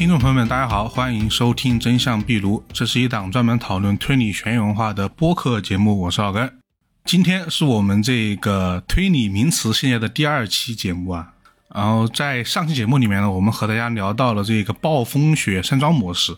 听众朋友们，大家好，欢迎收听《真相壁炉》，这是一档专门讨论推理悬疑文化的播客节目。我是老根，今天是我们这个推理名词系列的第二期节目啊。然后在上期节目里面呢，我们和大家聊到了这个暴风雪山庄模式。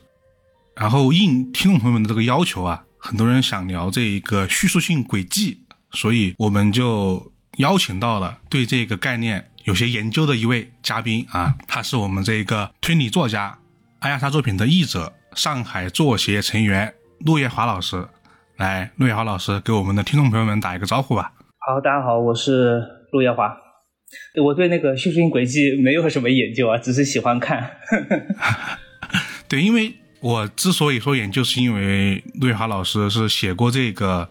然后应听众朋友们的这个要求啊，很多人想聊这一个叙述性轨迹，所以我们就邀请到了对这个概念有些研究的一位嘉宾啊，他是我们这个推理作家、阿亚莎作品的译者、上海作协成员陆叶华老师。来，陆叶华老师给我们的听众朋友们打一个招呼吧。好，大家好，我是陆叶华。我对那个叙事性轨迹没有什么研究啊，只是喜欢看。对，因为我之所以说研究，是因为陆叶华老师是写过这个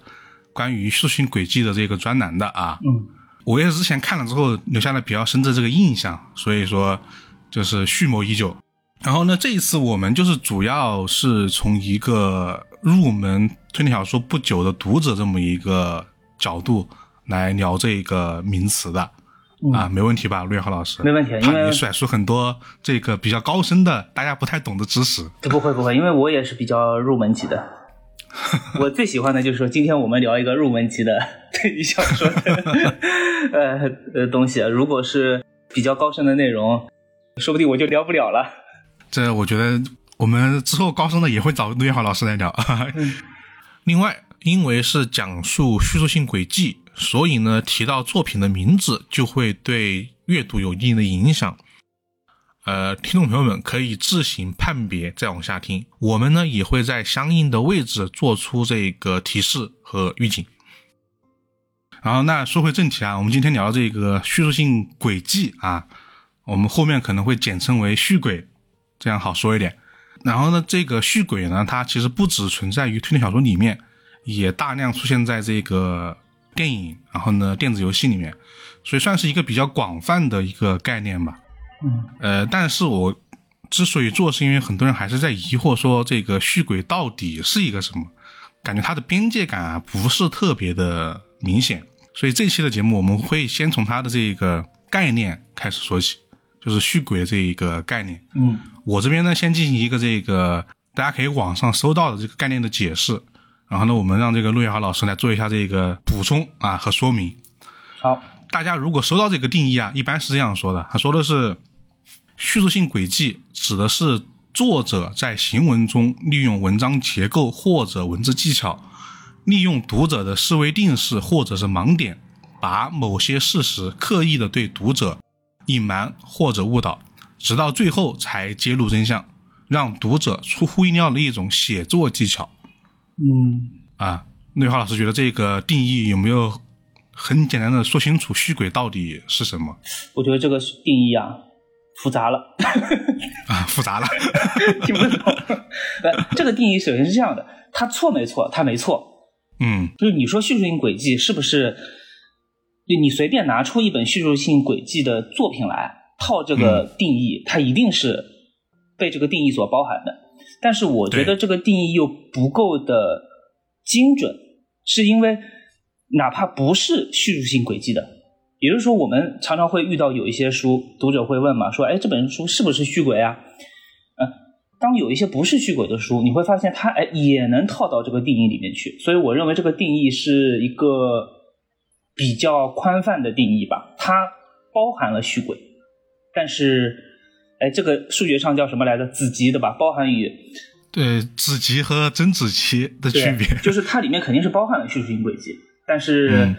关于叙事性轨迹的这个专栏的啊。嗯，我也是之前看了之后留下了比较深的这个印象，所以说就是蓄谋已久。然后呢，这一次我们就是主要是从一个入门推理小说不久的读者这么一个角度来聊这个名词的。啊，没问题吧，陆月豪老师？没问题，因为你甩出很多这个比较高深的、大家不太懂的知识。不会不会，因为我也是比较入门级的。我最喜欢的就是说，今天我们聊一个入门级的推理小说的 呃呃东西。如果是比较高深的内容，说不定我就聊不了了。这我觉得我们之后高深的也会找陆月豪老师来聊。另外，因为是讲述叙述性轨迹。所以呢，提到作品的名字就会对阅读有一定的影响。呃，听众朋友们可以自行判别，再往下听。我们呢也会在相应的位置做出这个提示和预警。然后，那说回正题啊，我们今天聊这个叙述性轨迹啊，我们后面可能会简称为叙轨，这样好说一点。然后呢，这个叙轨呢，它其实不只存在于推理小说里面，也大量出现在这个。电影，然后呢，电子游戏里面，所以算是一个比较广泛的一个概念吧。嗯，呃，但是我之所以做，是因为很多人还是在疑惑说这个续轨到底是一个什么，感觉它的边界感啊不是特别的明显。所以这期的节目我们会先从它的这个概念开始说起，就是续轨这一个概念。嗯，我这边呢先进行一个这个大家可以网上搜到的这个概念的解释。然后呢，我们让这个陆月豪老师来做一下这个补充啊和说明。好，大家如果收到这个定义啊，一般是这样说的：他说的是，叙述性轨迹指的是作者在行文中利用文章结构或者文字技巧，利用读者的思维定式或者是盲点，把某些事实刻意的对读者隐瞒或者误导，直到最后才揭露真相，让读者出乎意料的一种写作技巧。嗯啊，内华老师觉得这个定义有没有很简单的说清楚虚轨到底是什么？我觉得这个定义啊复杂了 啊，复杂了，听不懂。这个定义首先是这样的，它错没错？它没错。嗯，就是你说叙述性轨迹是不是？就你随便拿出一本叙述性轨迹的作品来套这个定义，它一定是被这个定义所包含的。但是我觉得这个定义又不够的精准，是因为哪怕不是叙述性轨迹的，也就是说，我们常常会遇到有一些书，读者会问嘛，说，哎，这本书是不是续轨啊？嗯，当有一些不是虚轨的书，你会发现它哎也能套到这个定义里面去。所以我认为这个定义是一个比较宽泛的定义吧，它包含了虚轨，但是。哎，这个数学上叫什么来着？子集对吧？包含于对子集和真子集的区别，就是它里面肯定是包含了叙述性轨迹，但是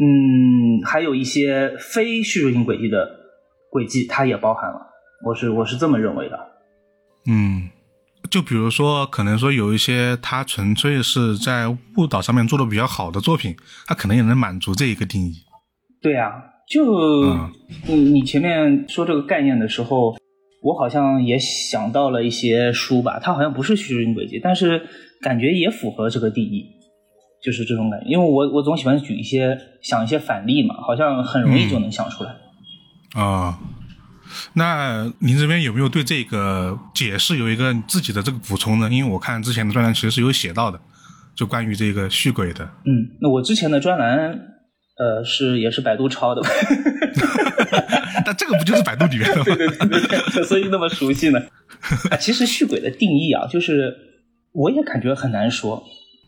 嗯，还有一些非叙述性轨迹的轨迹，它也包含了。我是我是这么认为的。嗯，就比如说，可能说有一些他纯粹是在误导上面做的比较好的作品，他可能也能满足这一个定义。对呀，就嗯，你前面说这个概念的时候。我好像也想到了一些书吧，它好像不是叙述性轨迹，但是感觉也符合这个定义，就是这种感觉。因为我我总喜欢举一些想一些反例嘛，好像很容易就能想出来。啊，那您这边有没有对这个解释有一个自己的这个补充呢？因为我看之前的专栏其实是有写到的，就关于这个续轨的。嗯，那我之前的专栏，呃，是也是百度抄的。但这个不就是百度里面的吗？对对对对对，所以那么熟悉呢。啊，其实续轨的定义啊，就是我也感觉很难说。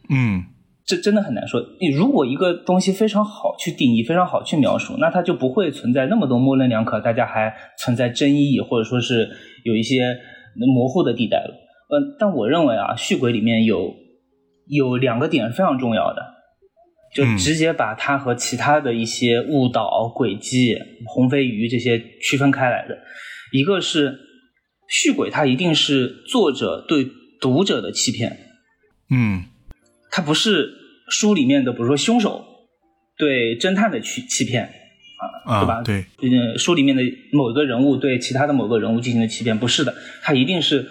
嗯这真的很难说。你如果一个东西非常好去定义，非常好去描述，那它就不会存在那么多模棱两可，大家还存在争议，或者说是有一些模糊的地带了。嗯，但我认为啊，续轨里面有有两个点非常重要的，就嗯直接把它和其他的一些误导、轨迹、红飞鱼这些区分开来的。一个是续轨，它一定是作者对读者的欺骗，嗯它不是书里面的，比如说凶手对侦探的欺欺骗啊，啊对吧？对，呃，书里面的某个人物对其他的某个人物进行的欺骗，不是的，他一定是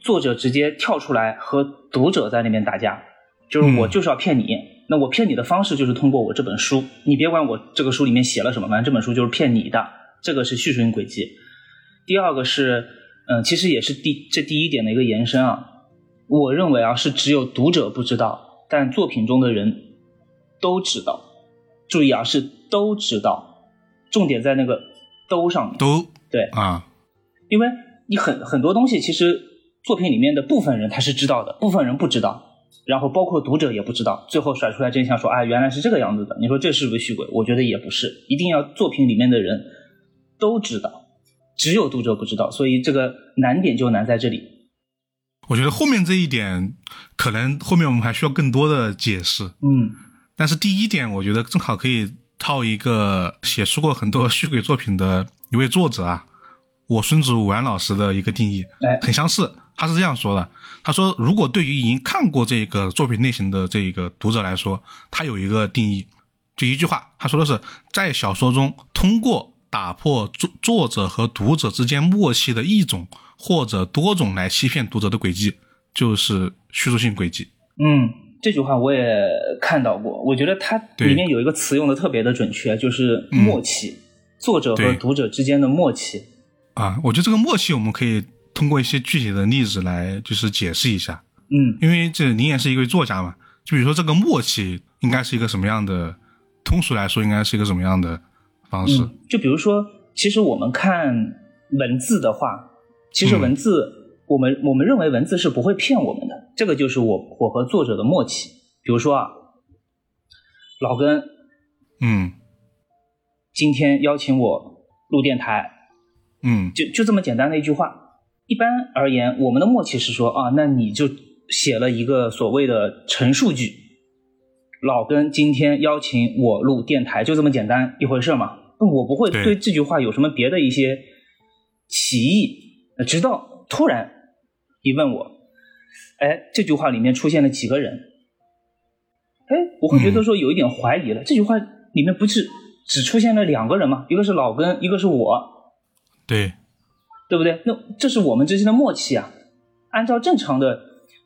作者直接跳出来和读者在那边打架，就是我嗯就是要骗你，那我骗你的方式就是通过我这本书，你别管我这个书里面写了什么，反正这本书就是骗你的，这个是叙述性轨迹。第二个是，嗯、其实也是第这第一点的一个延伸啊，我认为啊是只有读者不知道，但作品中的人都知道。注意啊，是都知道，重点在那个“都”上面。都对，啊，因为你很很多东西，其实作品里面的部分人他是知道的，部分人不知道，然后包括读者也不知道，最后甩出来真相说，啊，原来是这个样子的。你说这是不是虚伪？我觉得也不是，一定要作品里面的人都知道，只有读者不知道，所以这个难点就难在这里。我觉得后面这一点可能后面我们还需要更多的解释。嗯但是第一点，我觉得正好可以套一个写出过很多续轨作品的一位作者啊，我孙子武安老师的一个定义，哎很相似。他是这样说的：他说，如果对于已经看过这个作品类型的这个读者来说，他有一个定义，就一句话，他说的是，在小说中通过打破作作者和读者之间默契的一种或者多种来欺骗读者的轨迹，就是叙述性轨迹。嗯，这句话我也看到过，我觉得它里面有一个词用的特别的准确，就是默契，作者和读者之间的默契。啊，我觉得这个默契我们可以通过一些具体的例子来就是解释一下，嗯因为这您也是一位作家嘛，就比如说这个默契应该是一个什么样的，通俗来说应该是一个什么样的方式？嗯，就比如说，其实我们看文字的话，其实嗯文字，我们我们认为文字是不会骗我们的，这个就是我我和作者的默契。比如说啊，老根嗯今天邀请我录电台，嗯就就这么简单的一句话。一般而言，我们的默契是说啊，那你就写了一个所谓的陈述句。老根今天邀请我录电台，就这么简单一回事嘛。那我不会对对这句话有什么别的一些歧义，呃直到突然你问我，哎，这句话里面出现了几个人？哎，我会觉得说有一点怀疑了。这句话里面不是只出现了两个人吗？一个是老根，一个是我。对，对不对？那这是我们之间的默契啊。按照正常的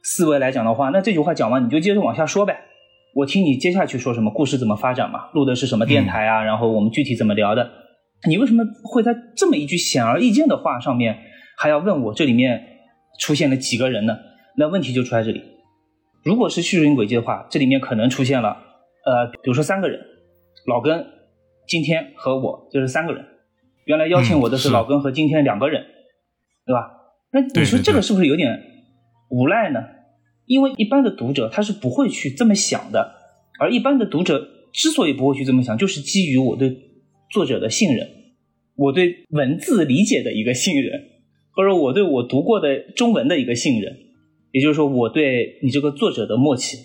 思维来讲的话，那这句话讲完你就接着往下说呗。我听你接下去说什么，故事怎么发展嘛，录的是什么电台啊，然后我们具体怎么聊的。你为什么会在这么一句显而易见的话上面还要问我这里面出现了几个人呢？那问题就出在这里。如果是叙述性轨迹的话，这里面可能出现了呃，比如说三个人，老根、今天和我就是三个人。原来邀请我的是老根和今天两个人，对吧？那你说这个是不是有点无赖呢？因为一般的读者他是不会去这么想的，而一般的读者之所以不会去这么想，就是基于我对作者的信任，我对文字理解的一个信任，或者我对我读过的中文的一个信任，也就是说我对你这个作者的默契。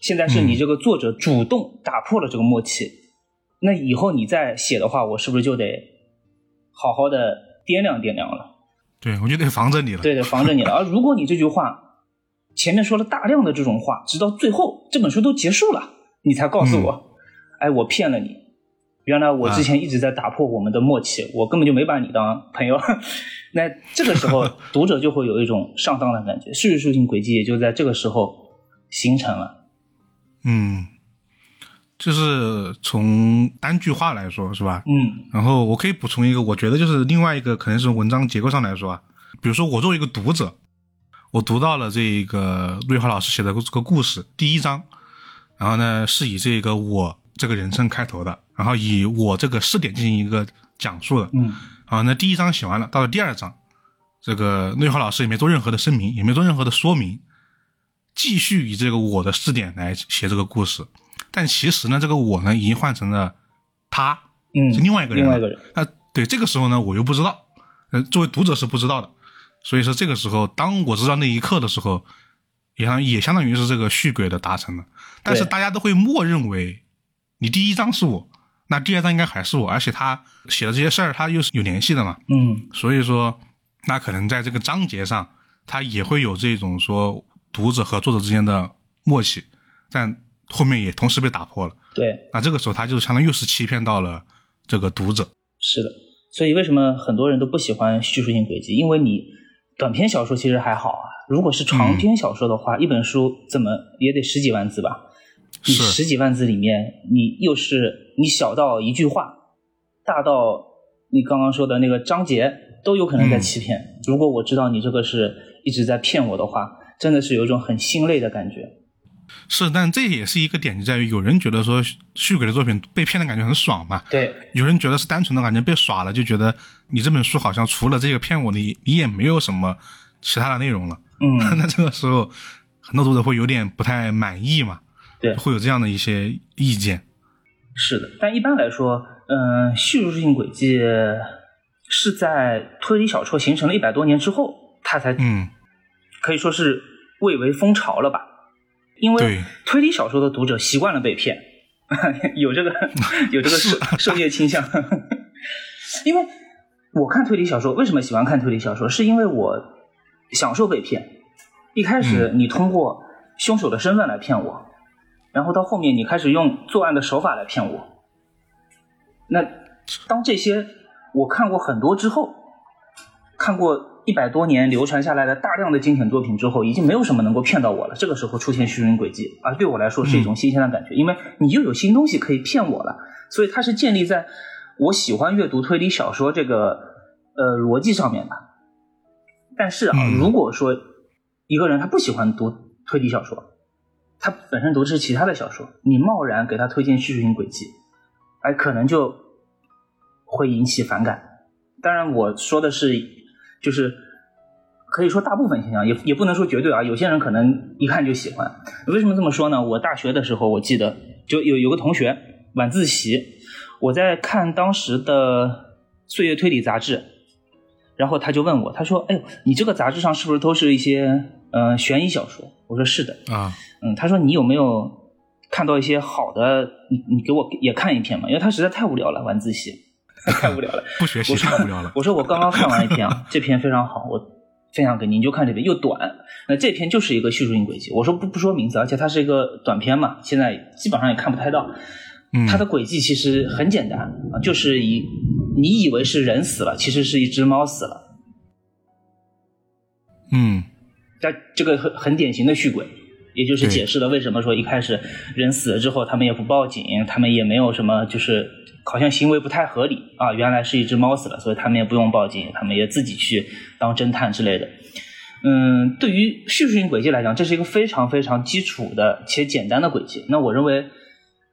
现在是你这个作者主动打破了这个默契，那以后你再写的话，我是不是就得好好的掂量掂量了？对，我就得防着你了。对对，防着你了。而如果你这句话前面说了大量的这种话，直到最后这本书都结束了，你才告诉我，哎，我骗了你。原来我之前一直在打破我们的默契，我根本就没把你当朋友。那这个时候，读者就会有一种上当的感觉，叙述性轨迹也就在这个时候形成了。嗯，就是从单句话来说，是吧？嗯然后我可以补充一个，我觉得就是另外一个可能是文章结构上来说啊，比如说我作为一个读者，我读到了这个陆玉华老师写的这个故事第一章，然后呢是以这个我这个人称开头的，然后以我这个视点进行一个讲述的。嗯，啊，那第一章写完了，到了第二章，这个内华老师也没做任何的声明，也没做任何的说明，继续以这个我的视点来写这个故事。但其实呢，这个我呢已经换成了他，嗯，是另外一个人。另外一个人。那对这个时候呢，我又不知道，呃，作为读者是不知道的。所以说这个时候，当我知道那一刻的时候，也相也相当于是这个续轨的达成了。但是大家都会默认为，你第一章是我，那第二章应该还是我，而且他写的这些事儿，他又是有联系的嘛。嗯，所以说，那可能在这个章节上，他也会有这种说读者和作者之间的默契，但后面也同时被打破了。对，那这个时候他就相当于又是欺骗到了这个读者。是的，所以为什么很多人都不喜欢叙述性轨迹？因为你短篇小说其实还好啊，如果是长篇小说的话，一本书怎么也得十几万字吧？你十几万字里面，你又是你小到一句话，大到你刚刚说的那个章节，都有可能在欺骗。如果我知道你这个是一直在骗我的话，真的是有一种很心累的感觉。是，但这也是一个点，就在于有人觉得说续鬼的作品被骗的感觉很爽嘛，对，有人觉得是单纯的感觉被耍了，就觉得你这本书好像除了这个骗我，你你也没有什么其他的内容了。嗯，那这个时候很多读者会有点不太满意嘛，对会有这样的一些意见。是的，但一般来说，嗯、叙述性轨迹是在推理小说形成了一百多年之后，它才嗯，可以说是蔚为风潮了吧？因为推理小说的读者习惯了被骗，有这个 有这个受受虐倾向。因为我看推理小说，为什么喜欢看推理小说？是因为我享受被骗。一开始你通过凶手的身份来骗我，然后到后面你开始用作案的手法来骗我。那当这些我看过很多之后，看过一百多年流传下来的大量的经典作品之后，已经没有什么能够骗到我了。这个时候出现虚云轨迹，啊对我来说是一种新鲜的感觉，因为你又有新东西可以骗我了。所以它是建立在我喜欢阅读推理小说这个呃逻辑上面的。但是啊，嗯如果说一个人他不喜欢读推理小说，他本身读的是其他的小说，你贸然给他推荐叙述性轨迹，哎，可能就会引起反感。当然，我说的是就是可以说大部分现象，也也不能说绝对啊。有些人可能一看就喜欢。为什么这么说呢？我大学的时候，我记得就有有个同学晚自习，我在看当时的《岁月推理》杂志，然后他就问我，他说：“哎呦，你这个杂志上是不是都是一些呃悬疑小说？”我说：“是的。”啊，嗯，他说你有没有看到一些好的？你你给我也看一篇嘛，因为他实在太无聊了，晚自习 太无聊了。不学习太无聊了。我说我刚刚看完一篇啊，这篇非常好，我分享给你，你就看这篇，又短。那这篇就是一个叙述性轨迹。我说不不说名字，而且它是一个短篇嘛，现在基本上也看不太到。嗯，它的轨迹其实很简单啊，就是以你以为是人死了，其实是一只猫死了。嗯这这个很很典型的续轨，也就是解释了为什么说一开始人死了之后，他们也不报警，他们也没有什么，就是好像行为不太合理啊。原来是一只猫死了，所以他们也不用报警，他们也自己去当侦探之类的。嗯，对于叙述性轨迹来讲，这是一个非常非常基础的且简单的轨迹。那我认为，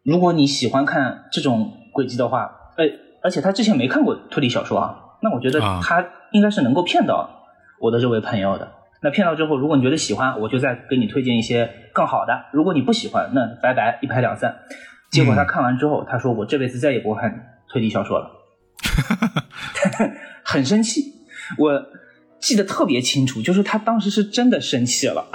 如果你喜欢看这种轨迹的话，呃，而且他之前没看过推理小说啊，那我觉得啊他应该是能够骗到我的这位朋友的。那骗到之后，如果你觉得喜欢，我就再给你推荐一些更好的；如果你不喜欢，那拜拜，一拍两散。结果他看完之后，他说：“我这辈子再也不会看推理小说了。”很生气，我记得特别清楚，就是他当时是真的生气了。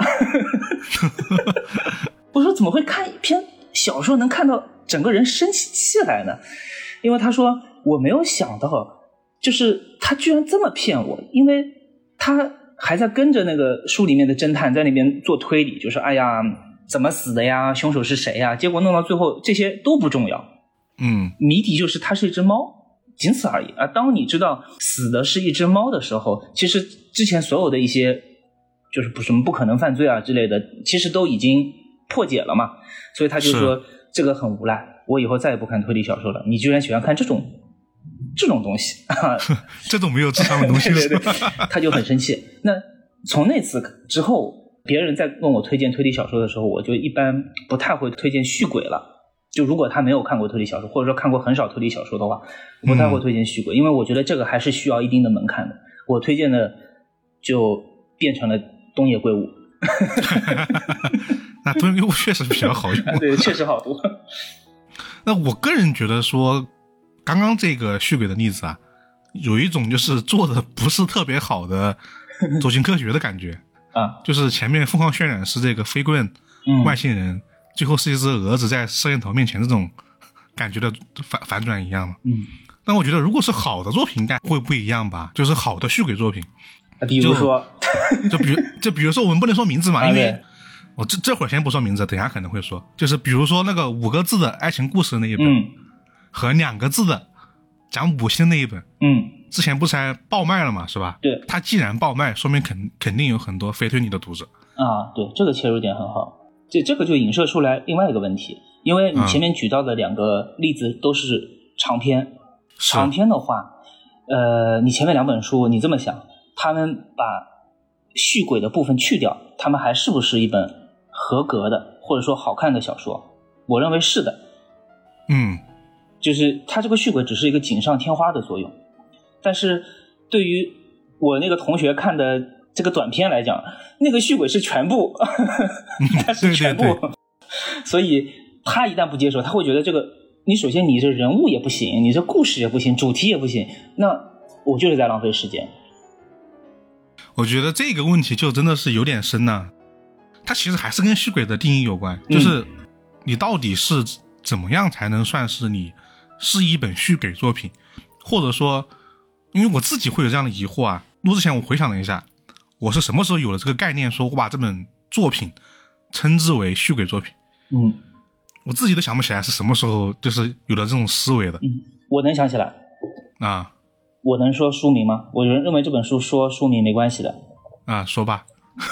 我说：“怎么会看一篇小说能看到整个人生起气来呢？”因为他说：“我没有想到，就是他居然这么骗我，因为他。”还在跟着那个书里面的侦探在那边做推理，就是哎呀怎么死的呀，凶手是谁呀？结果弄到最后这些都不重要，嗯谜底就是它是一只猫，仅此而已。而当你知道死的是一只猫的时候，其实之前所有的一些就是不什么不可能犯罪啊之类的，其实都已经破解了嘛。所以他就说这个很无赖，我以后再也不看推理小说了。你居然喜欢看这种。这种东西，这种没有智商的东西，对对对，他就很生气。那从那次之后，别人在问我推荐推理小说的时候，我就一般不太会推荐续鬼了。就如果他没有看过推理小说，或者说看过很少推理小说的话，我不太会推荐续鬼，因为我觉得这个还是需要一定的门槛的。我推荐的就变成了东野圭吾。那东野圭吾确实比较好用，对，确实好多。那我个人觉得说，刚刚这个续鬼的例子啊，有一种就是做的不是特别好的 走进科学的感觉啊，就是前面疯狂渲染是这个飞棍外星人，最后是一只蛾子在摄像头面前这种感觉的反反转一样嘛。嗯，但我觉得如果是好的作品，应该会不一样吧？就是好的续鬼作品，比如说，就比如就比如说我们不能说名字嘛，因为。我这这会儿先不说名字，等下可能会说，就是比如说那个五个字的爱情故事那一本，和两个字的讲五星那一本，嗯，之前不是还爆卖了嘛，是吧？对，它既然爆卖，说明肯肯定有很多非推理的读者啊。对，这个切入点很好，这这个就影射出来另外一个问题，因为你前面举到的两个例子都是长篇，长篇的话，呃，你前面两本书你这么想，他们把续轨的部分去掉，他们还是不是一本？合格的或者说好看的小说，我认为是的。嗯，就是它这个续轨只是一个锦上添花的作用，但是对于我那个同学看的这个短片来讲，那个续轨是全部，它是全部，所以他一旦不接受，他会觉得这个你首先你这人物也不行，你这故事也不行，主题也不行，那我就是在浪费时间。我觉得这个问题就真的是有点深呐。它其实还是跟续鬼的定义有关，就是你到底是怎么样才能算是你是一本续鬼作品，或者说，因为我自己会有这样的疑惑啊。录之前我回想了一下，我是什么时候有了这个概念，说我把这本作品称之为续鬼作品？嗯，我自己都想不起来是什么时候就是有了这种思维的。嗯，我能想起来。啊，我能说书名吗？我认认为这本书说书名没关系的。啊，说吧。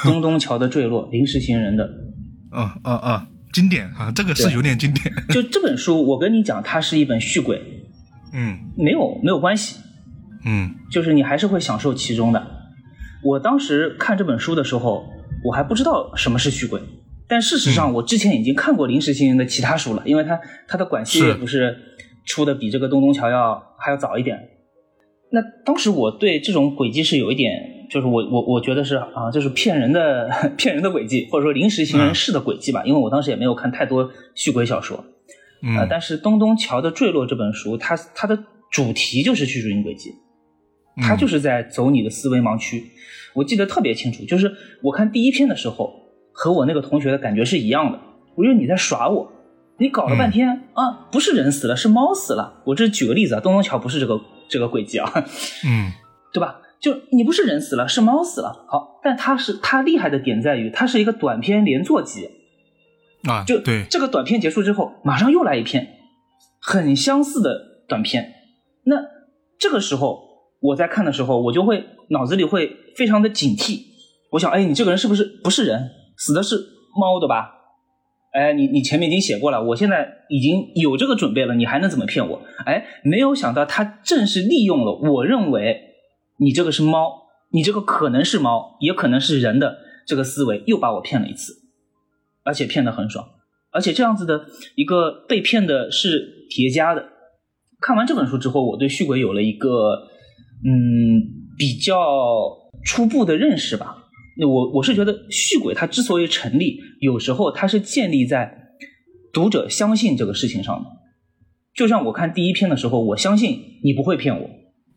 东东桥的坠落，临时行人的，嗯嗯嗯，经典啊，这个是有点经典。就这本书，我跟你讲，它是一本续鬼，嗯，没有没有关系，嗯，就是你还是会享受其中的。我当时看这本书的时候，我还不知道什么是续鬼，但事实上我之前已经看过临时行人的其他书了，因为它它的管系列不是出的比这个东东桥要还要早一点。那当时我对这种轨迹是有一点。就是我我我觉得是啊，就是骗人的 骗人的轨迹，或者说临时行人式的轨迹吧。因为我当时也没有看太多续鬼小说，嗯，但是东东桥的坠落这本书，它它的主题就是叙述性轨迹，它就是在走你的思维盲区。我记得特别清楚，就是我看第一篇的时候，和我那个同学的感觉是一样的。我觉得你在耍我，你搞了半天啊，不是人死了，是猫死了。我这举个例子啊，东东桥不是这个这个轨迹啊，嗯，对吧？就你不是人死了，是猫死了。好，但它是它厉害的点在于，它是一个短篇连作集啊。就对这个短片结束之后，马上又来一篇很相似的短片。那这个时候我在看的时候，我就会脑子里会非常的警惕。我想，哎，你这个人是不是不是人死的是猫的吧？哎，你你前面已经写过了，我现在已经有这个准备了，你还能怎么骗我？哎，没有想到他正是利用了我认为。你这个是猫，你这个可能是猫，也可能是人的这个思维，又把我骗了一次，而且骗得很爽，而且这样子的一个被骗的是叠加的。看完这本书之后，我对续鬼有了一个嗯比较初步的认识吧。那我我是觉得续鬼它之所以成立，有时候它是建立在读者相信这个事情上的。就像我看第一篇的时候，我相信你不会骗我。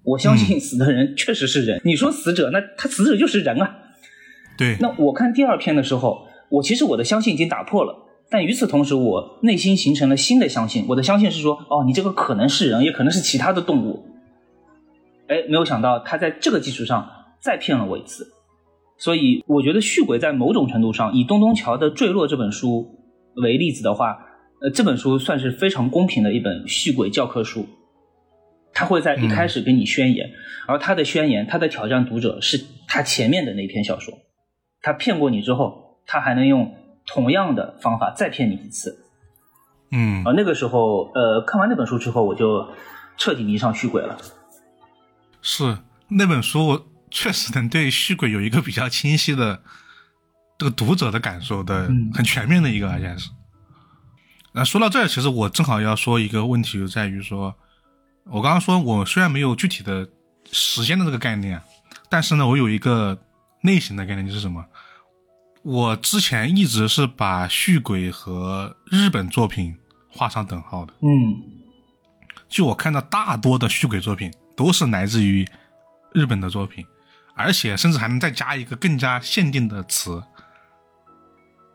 我相信死的人确实是人。你说死者，那他死者就是人啊。对。那我看第二篇的时候，我其实我的相信已经打破了，但与此同时，我内心形成了新的相信。我的相信是说，哦，你这个可能是人，也可能是其他的动物。哎，没有想到他在这个基础上再骗了我一次。所以我觉得续鬼在某种程度上，以东东桥的坠落这本书为例子的话，呃，这本书算是非常公平的一本续鬼教科书。他会在一开始给你宣言，而他的宣言，他的挑战读者是他前面的那篇小说。他骗过你之后，他还能用同样的方法再骗你一次。嗯，而那个时候，呃，看完那本书之后，我就彻底迷上虚鬼了。是那本书，我确实能对虚鬼有一个比较清晰的这个读者的感受的，很全面的一个，而且是。那说到这儿，其实我正好要说一个问题，就在于说，我刚刚说我虽然没有具体的时间的这个概念，但是呢，我有一个类型的概念，就是什么？我之前一直是把续鬼和日本作品画上等号的。嗯，就我看到大多的续鬼作品都是来自于日本的作品，而且甚至还能再加一个更加限定的词，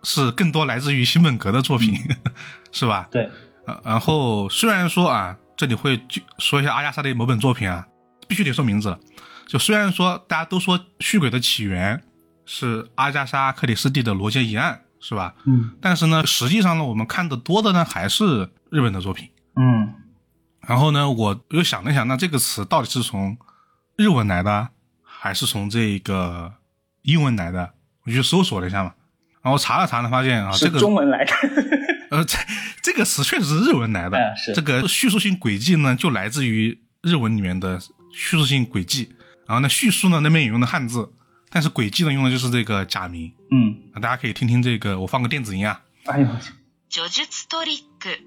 是更多来自于新本格的作品，是吧？对。呃，然后虽然说啊，这里会就说一下阿加莎的某本作品啊，必须得说名字了。就虽然说大家都说续鬼的起源是阿加莎克里斯蒂的《罗杰一案》，是吧？嗯但是呢，实际上呢，我们看的多的呢还是日本的作品。嗯然后呢，我又想了想，那这个词到底是从日文来的，还是从这个英文来的？我就搜索了一下嘛，然后查了查呢，发现啊，这是个中文来的。呃，这这个词确实是日文来的。哎是这个叙述性轨迹呢，就来自于日文里面的叙述性轨迹。然后呢，叙述呢那边也用的汉字，但是轨迹呢用的就是这个假名。嗯，啊大家可以听听这个，我放个电子音啊。哎呦，叙述トリック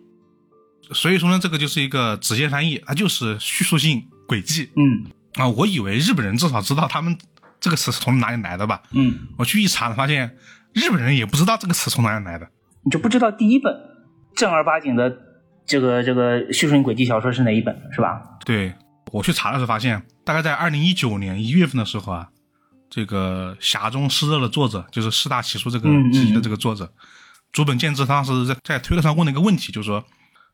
所以说呢，这个就是一个直接翻译，它就是叙述性轨迹。嗯啊，我以为日本人至少知道他们这个词是从哪里来的吧？嗯，我去一查，发现日本人也不知道这个词从哪里来的。 你就不知道第一本正儿八经的这个这个叙述性轨迹小说是哪一本是吧？对我去查的时候发现，大概在二零一九年一月份的时候啊，这个《匣中湿热》的作者就是四大奇书这个嗯嗯集的这个作者，竹本健治，他当时在在推特上问了一个问题，就是说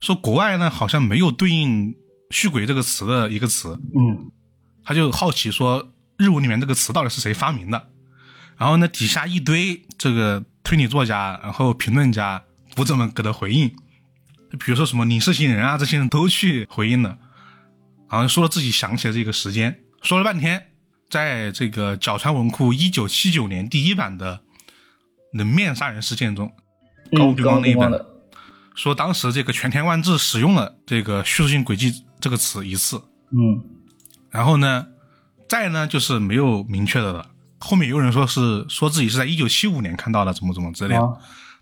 说国外呢好像没有对应“续鬼”这个词的一个词，嗯他就好奇说日文里面这个词到底是谁发明的？然后呢，底下一堆这个推理作家，然后评论家、读者们给他回应，比如说什么李世行人啊，这些人都去回应了，好像说了自己想起了这个时间，说了半天，在这个角川文库一九七九年第一版的冷面杀人事件中，高嗯，比光那一版。的，说当时这个全田万志使用了这个叙述性轨迹这个词一次，嗯。然后呢，再呢就是没有明确的了。后面有人说是说自己是在一九七五年看到的，怎么怎么之类的，啊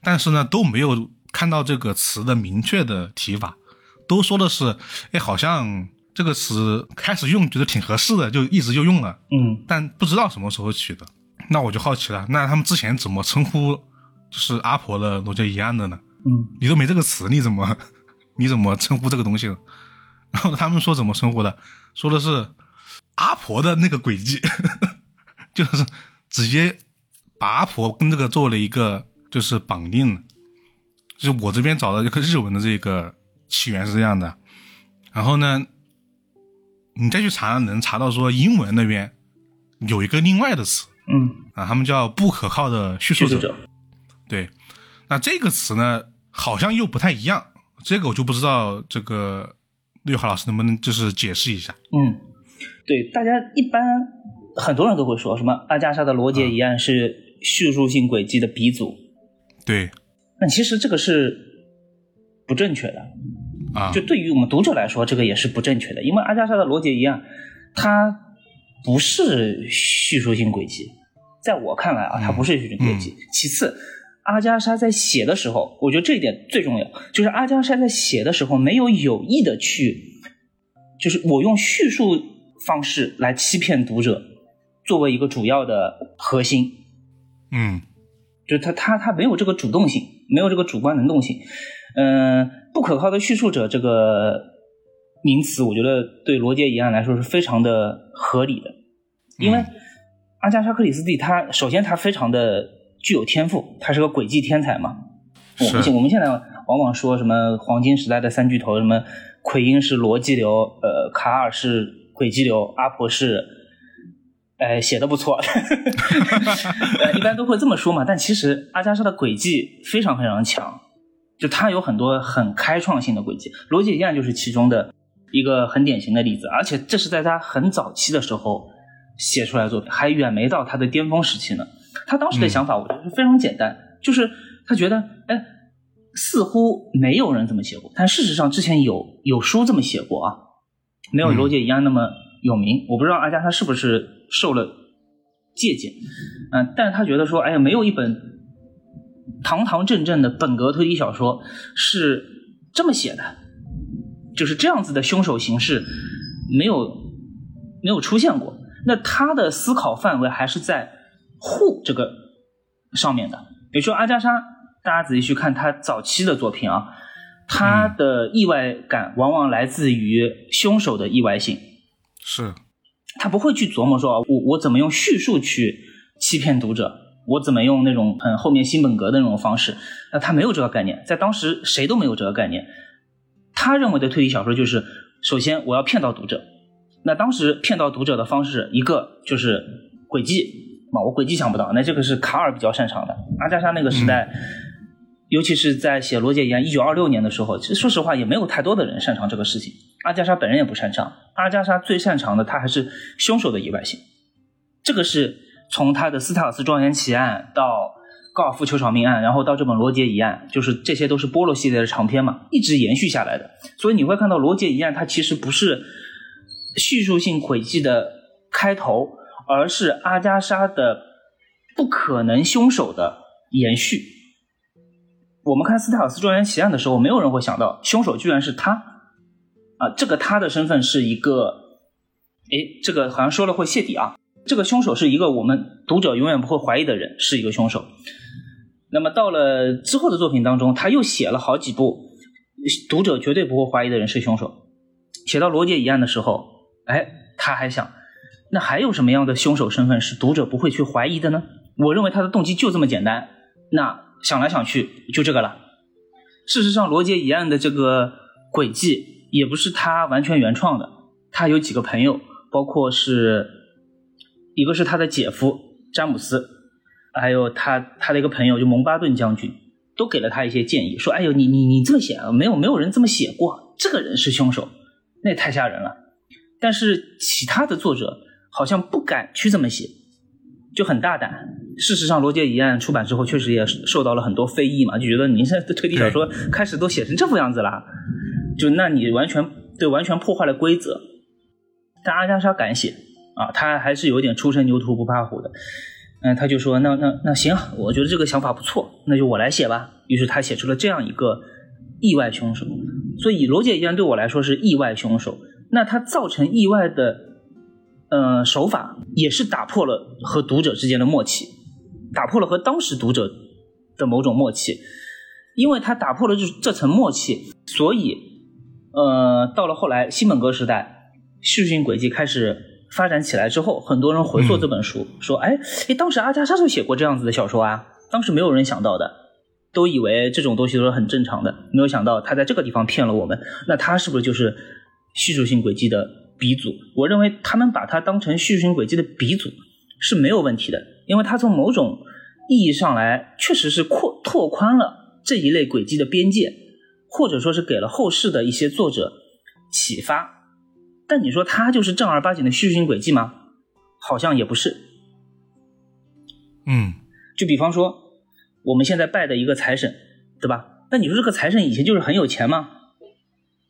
但是呢都没有看到这个词的明确的提法，都说的是，哎，好像这个词开始用觉得挺合适的，就一直就用了，嗯但不知道什么时候取的。那我就好奇了，那他们之前怎么称呼就是阿婆的罗杰一案的呢？嗯你都没这个词，你怎么 你怎么称呼这个东西呢？然后他们说怎么称呼的，说的是阿婆的那个轨迹，就是直接把阿婆跟这个做了一个就是绑定了。就是我这边找到一个日文的这个起源是这样的，然后呢，你再去查能查到说英文那边有一个另外的词嗯，啊，他们叫不可靠的叙述者。叙述者，对，那这个词呢，好像又不太一样，这个我就不知道这个绿华老师能不能就是解释一下？嗯，对，大家一般很多人都会说什么阿加莎的罗杰一案是叙述性轨迹的鼻祖，对。那其实这个是不正确的。啊，就对于我们读者来说，这个也是不正确的，因为阿加莎的罗杰一案，它不是叙述性轨迹，在我看来啊，它不是叙述性轨迹。其次，阿加莎在写的时候，我觉得这一点最重要，就是阿加莎在写的时候没有有意的去，就是我用叙述方式来欺骗读者，作为一个主要的核心，嗯。就是他他他没有这个主动性，没有这个主观能动性。嗯、不可靠的叙述者这个名词，我觉得对罗杰一案来说是非常的合理的，因为嗯。阿加莎克里斯蒂他首先他非常的具有天赋，他是个诡计天才嘛。我们是现我们现在往往说什么黄金时代的三巨头，什么奎因是逻辑流，呃，卡尔是诡计流，阿婆是，哎，写的不错，呃，一般都会这么说嘛。但其实阿加莎的轨迹非常非常强，就他有很多很开创性的轨迹，罗杰一样就是其中的一个很典型的例子，而且这是在他很早期的时候写出来的作品，还远没到他的巅峰时期呢。他当时的想法，我觉得是非常简单，就是他觉得，哎，似乎没有人这么写过，但事实上之前有有书这么写过啊，没有嗯罗杰一样那么有名。我不知道阿加莎是不是受了借鉴，嗯、但是他觉得说，哎呀，没有一本堂堂正正的本格推理小说是这么写的，就是这样子的凶手形式没有没有出现过。那他的思考范围还是在 who 这个上面的。比如说阿加莎，大家仔细去看他早期的作品啊，他的意外感往往来自于凶手的意外性。是，他不会去琢磨说，我我怎么用叙述去欺骗读者，我怎么用那种很后面新本格的那种方式，那他没有这个概念，在当时谁都没有这个概念。他认为的推理小说就是，首先我要骗到读者。那当时骗到读者的方式，一个就是诡计嘛，我诡计想不到，那这个是卡尔比较擅长的。阿加莎那个时代，尤其是在写《罗杰一案》一九二六年的时候，其实说实话也没有太多的人擅长这个事情。阿加莎本人也不擅长，阿加莎最擅长的他还是凶手的意外性。这个是从他的斯塔尔斯庄园奇案到高尔夫球场命案，然后到这本罗杰一案，就是这些都是波罗系列的长篇嘛，一直延续下来的。所以你会看到罗杰一案，它其实不是叙述性轨迹的开头，而是阿加莎的不可能凶手的延续。我们看斯塔尔斯庄园奇案的时候，没有人会想到凶手居然是他。啊，这个他的身份是一个，哎，这个好像说了会泄底啊。这个凶手是一个我们读者永远不会怀疑的人，是一个凶手。那么到了之后的作品当中，他又写了好几部，读者绝对不会怀疑的人是凶手。写到罗杰一案的时候，哎，他还想，那还有什么样的凶手身份是读者不会去怀疑的呢？我认为他的动机就这么简单。那想来想去，就这个了。事实上，罗杰一案的这个轨迹。也不是他完全原创的，他有几个朋友，包括是一个是他的姐夫詹姆斯，还有他他的一个朋友就蒙巴顿将军，都给了他一些建议，说：“哎呦，你你你这么写，没有没有人这么写过，这个人是凶手，那也太吓人了。”但是其他的作者好像不敢去这么写，就很大胆。事实上，《罗杰一案》出版之后，确实也受到了很多非议嘛，就觉得你现在的推理小说开始都写成这副样子了。就那你完全对完全破坏了规则，但阿加莎敢写啊，他还是有点初生牛犊不怕虎的，嗯，他就说那那那行，我觉得这个想法不错，那就我来写吧。于是他写出了这样一个意外凶手，所以罗杰一案对我来说是意外凶手。那他造成意外的，呃，手法也是打破了和读者之间的默契，打破了和当时读者的某种默契，因为他打破了这这层默契，所以。呃，到了后来新本格时代，叙述性轨迹开始发展起来之后，很多人回溯这本书，说：“哎，哎，当时阿加莎就写过这样子的小说啊，当时没有人想到的，都以为这种东西都是很正常的，没有想到他在这个地方骗了我们。那他是不是就是叙述性轨迹的鼻祖？我认为他们把它当成叙述性轨迹的鼻祖是没有问题的，因为他从某种意义上来，确实是扩拓宽了这一类轨迹的边界。”或者说是给了后世的一些作者启发，但你说他就是正儿八经的叙事性轨迹吗？好像也不是。嗯，就比方说我们现在拜的一个财神，对吧？那你说这个财神以前就是很有钱吗？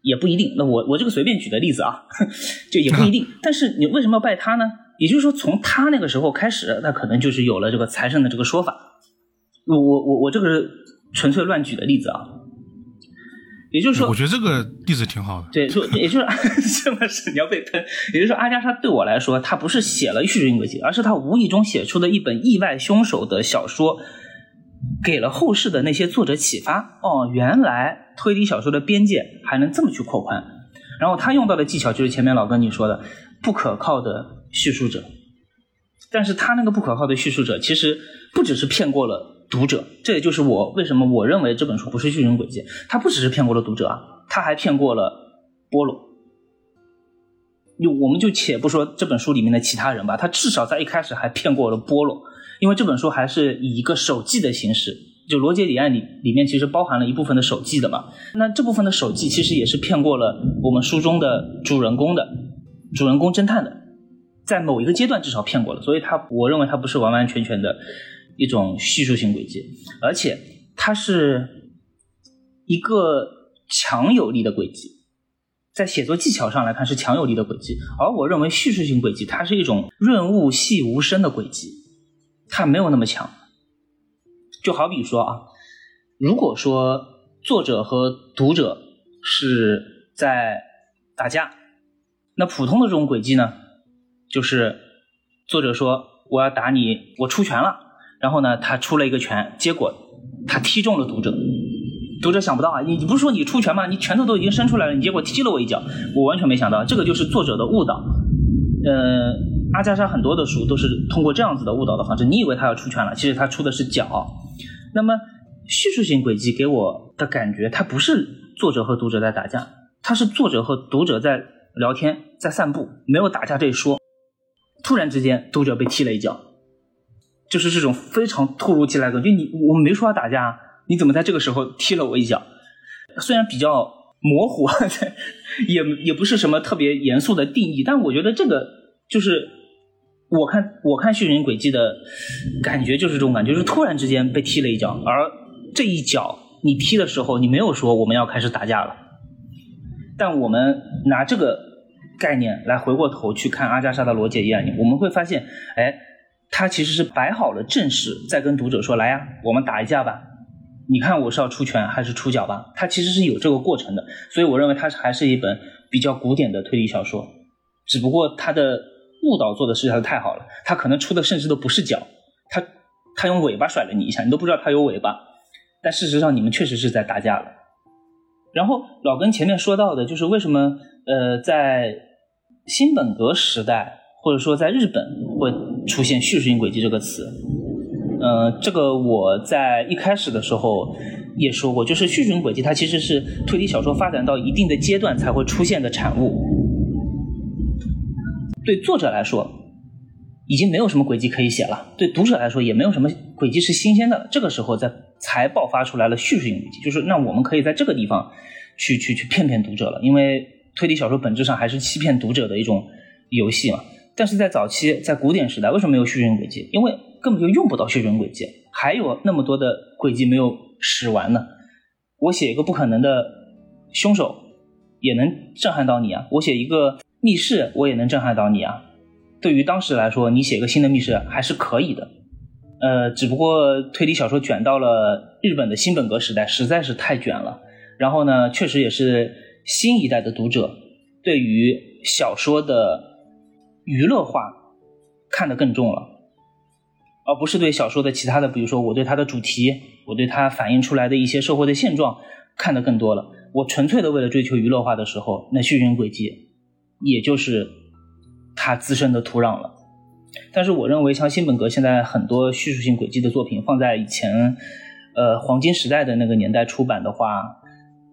也不一定。那我我这个随便举个例子啊，就也不一定。但是你为什么要拜他呢？也就是说，从他那个时候开始，他可能就是有了这个财神的这个说法。我我我我这个是纯粹乱举的例子啊。也就是说，我觉得这个例子挺好的。对，就也就是 这么是你要被喷。也就是说，阿加莎对我来说，他不是写了叙事性轨迹，而是他无意中写出的一本意外凶手的小说，给了后世的那些作者启发。哦，原来推理小说的边界还能这么去扩宽。然后他用到的技巧就是前面老跟你说的不可靠的叙述者。但是他那个不可靠的叙述者，其实不只是骗过了。读者，这也就是我为什么我认为这本书不是叙述轨迹。他不只是骗过了读者啊，他还骗过了波罗。就我们就且不说这本书里面的其他人吧，他至少在一开始还骗过了波罗，因为这本书还是以一个手记的形式，就罗杰里案里里面其实包含了一部分的手记的嘛。那这部分的手记其实也是骗过了我们书中的主人公的，主人公侦探的，在某一个阶段至少骗过了，所以他我认为他不是完完全全的。一种叙述性轨迹，而且它是一个强有力的轨迹，在写作技巧上来看是强有力的轨迹，而我认为叙述性轨迹它是一种润物细无声的轨迹，它没有那么强。就好比说啊，如果说作者和读者是在打架，那普通的这种轨迹呢，就是作者说我要打你，我出拳了，然后呢他出了一个拳，结果他踢中了读者。读者想不到啊，你你不是说你出拳吗？你拳头都已经伸出来了，你结果踢了我一脚，我完全没想到，这个就是作者的误导。呃，阿加莎很多的书都是通过这样子的误导的方式，你以为他要出拳了，其实他出的是脚。那么叙述性轨迹给我的感觉，它不是作者和读者在打架，它是作者和读者在聊天，在散步，没有打架这一说。突然之间，读者被踢了一脚，就是这种非常突如其来的，就你我们没说要打架。你怎么在这个时候踢了我一脚？虽然比较模糊，也也不是什么特别严肃的定义，但我觉得这个就是我看我看血人轨迹的感觉就是这种感觉，就是突然之间被踢了一脚，而这一脚你踢的时候，你没有说我们要开始打架了，但我们拿这个概念来回过头去看阿加莎的罗杰一案，我们会发现，哎，他其实是摆好了阵势，在跟读者说，来呀，我们打一架吧。你看我是要出拳还是出脚吧？他其实是有这个过程的，所以我认为它还是一本比较古典的推理小说，只不过它的误导做的实在是太好了，它可能出的甚至都不是脚，它它用尾巴甩了你一下，你都不知道它有尾巴，但事实上你们确实是在打架了。然后老根前面说到的就是为什么呃在新本格时代或者说在日本会出现叙事性轨迹这个词。呃，这个我在一开始的时候也说过，就是叙事性轨迹，它其实是推理小说发展到一定的阶段才会出现的产物。对作者来说，已经没有什么轨迹可以写了；对读者来说，也没有什么轨迹是新鲜的。这个时候，在才爆发出来了叙事性轨迹，就是那我们可以在这个地方去去去骗骗读者了，因为推理小说本质上还是欺骗读者的一种游戏嘛。但是在早期，在古典时代，为什么没有叙事性轨迹？因为根本就用不到叙人轨迹，还有那么多的轨迹没有使完呢。我写一个不可能的凶手，也能震撼到你啊！我写一个密室，我也能震撼到你啊！对于当时来说，你写一个新的密室还是可以的。呃，只不过推理小说卷到了日本的新本格时代，实在是太卷了。然后呢，确实也是新一代的读者对于小说的娱乐化看得更重了。而不是对小说的其他的，比如说我对它的主题，我对它反映出来的一些社会的现状看得更多了。我纯粹的为了追求娱乐化的时候，那叙人轨迹也就是它滋生的土壤了。但是我认为，像新本格现在很多叙述性轨迹的作品，放在以前呃黄金时代的那个年代出版的话，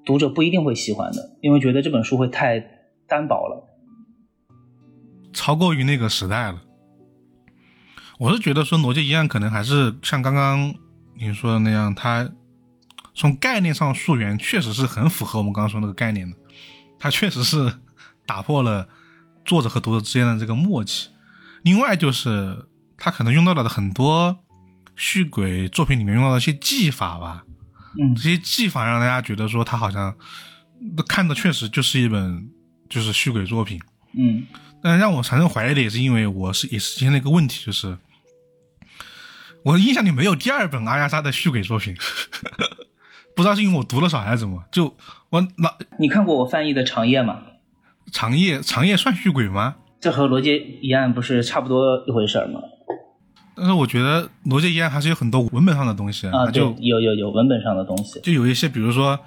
读者不一定会喜欢的，因为觉得这本书会太单薄了，超过于那个时代了。我是觉得说《逻辑一样》可能还是像刚刚你说的那样，它从概念上溯源确实是很符合我们刚刚说那个概念的，它确实是打破了作者和读者之间的这个默契。另外就是他可能用到了很多续轨作品里面用到的一些技法吧，嗯，这些技法让大家觉得说他好像看的确实就是一本就是虚鬼作品，嗯，但让我产生怀疑的也是因为我是也是出现了一个问题就是。我印象里没有第二本阿加莎的虚鬼作品，不知道是因为我读的少还是怎么。就我老，你看过我翻译的《长夜》吗？长夜，长夜算虚鬼吗？这和罗杰一案不是差不多一回事吗？但是我觉得罗杰依然还是有很多文本上的东西啊，就有有有文本上的东西，就有一些，比如说，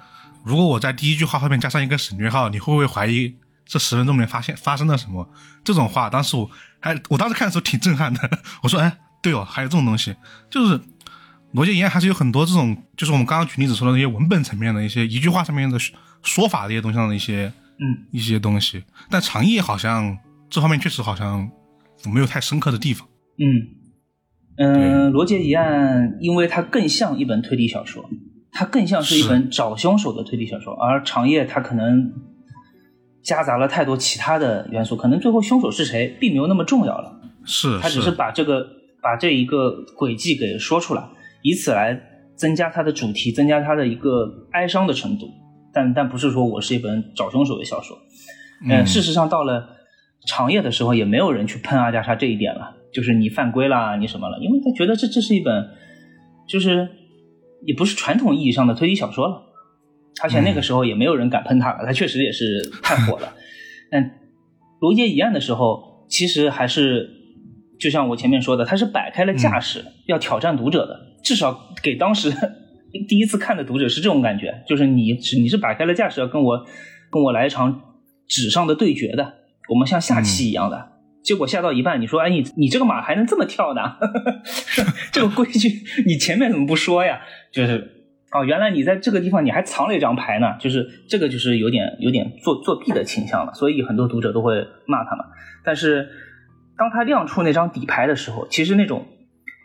如果我在第一句话后面加上一个省略号，你会不会怀疑这十分钟里面发现发生了什么？这种话，当时我还我当时看的时候挺震撼的，我说，哎。对哦，还有这种东西，就是罗杰依然还是有很多这种，就是我们刚刚举例子说的那些文本层面的一些一句话上面的说法这些东西上的一些，嗯，一些东西。但长夜好像这方面确实好像没有太深刻的地方。嗯嗯，罗杰一案，因为它更像一本推理小说，它更像是一本找凶手的推理小说，而长夜它可能夹杂了太多其他的元素，可能最后凶手是谁并没有那么重要了。是，他只是把这个把这一个轨迹给说出来，以此来增加它的主题，增加它的一个哀伤的程度。但但不是说我是一本找凶手的小说。嗯，事实上到了长夜的时候，也没有人去喷阿加莎这一点了，就是你犯规啦，你什么了？因为他觉得这这是一本，就是也不是传统意义上的推理小说了，而且那个时候也没有人敢喷他了，他确实也是太火了。但罗杰一案的时候，其实还是就像我前面说的，他是摆开了架势、要挑战读者的，至少给当时 第一次看的读者是这种感觉，就是你是你是摆开了架势要跟我跟我来一场纸上的对决的，我们像下棋一样的。结果下到一半，你说：“哎，你你这个马还能这么跳呢？这个规矩你前面怎么不说呀？”就是哦，原来你在这个地方你还藏了一张牌呢，就是这个就是有点有点作作弊的倾向了，所以很多读者都会骂他嘛。但是当他亮出那张底牌的时候，其实那种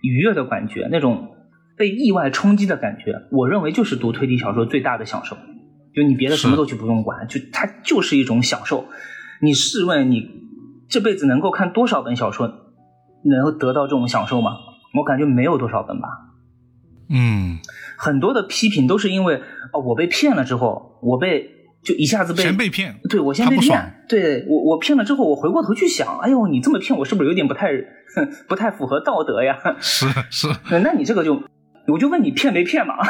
愉悦的感觉，那种被意外冲击的感觉，我认为就是读推理小说最大的享受。就你别的什么都去不用管，就它就是一种享受。你试问你。这辈子能够看多少本小说，能够得到这种享受吗？我感觉没有多少本吧。嗯，很多的批评都是因为哦，我被骗了之后，我被就一下子被先被骗，对我先被骗，对我我骗了之后，我回过头去想，哎呦，你这么骗我，是不是有点不太不太符合道德呀？是是，那你这个就，我就问你骗没骗嘛？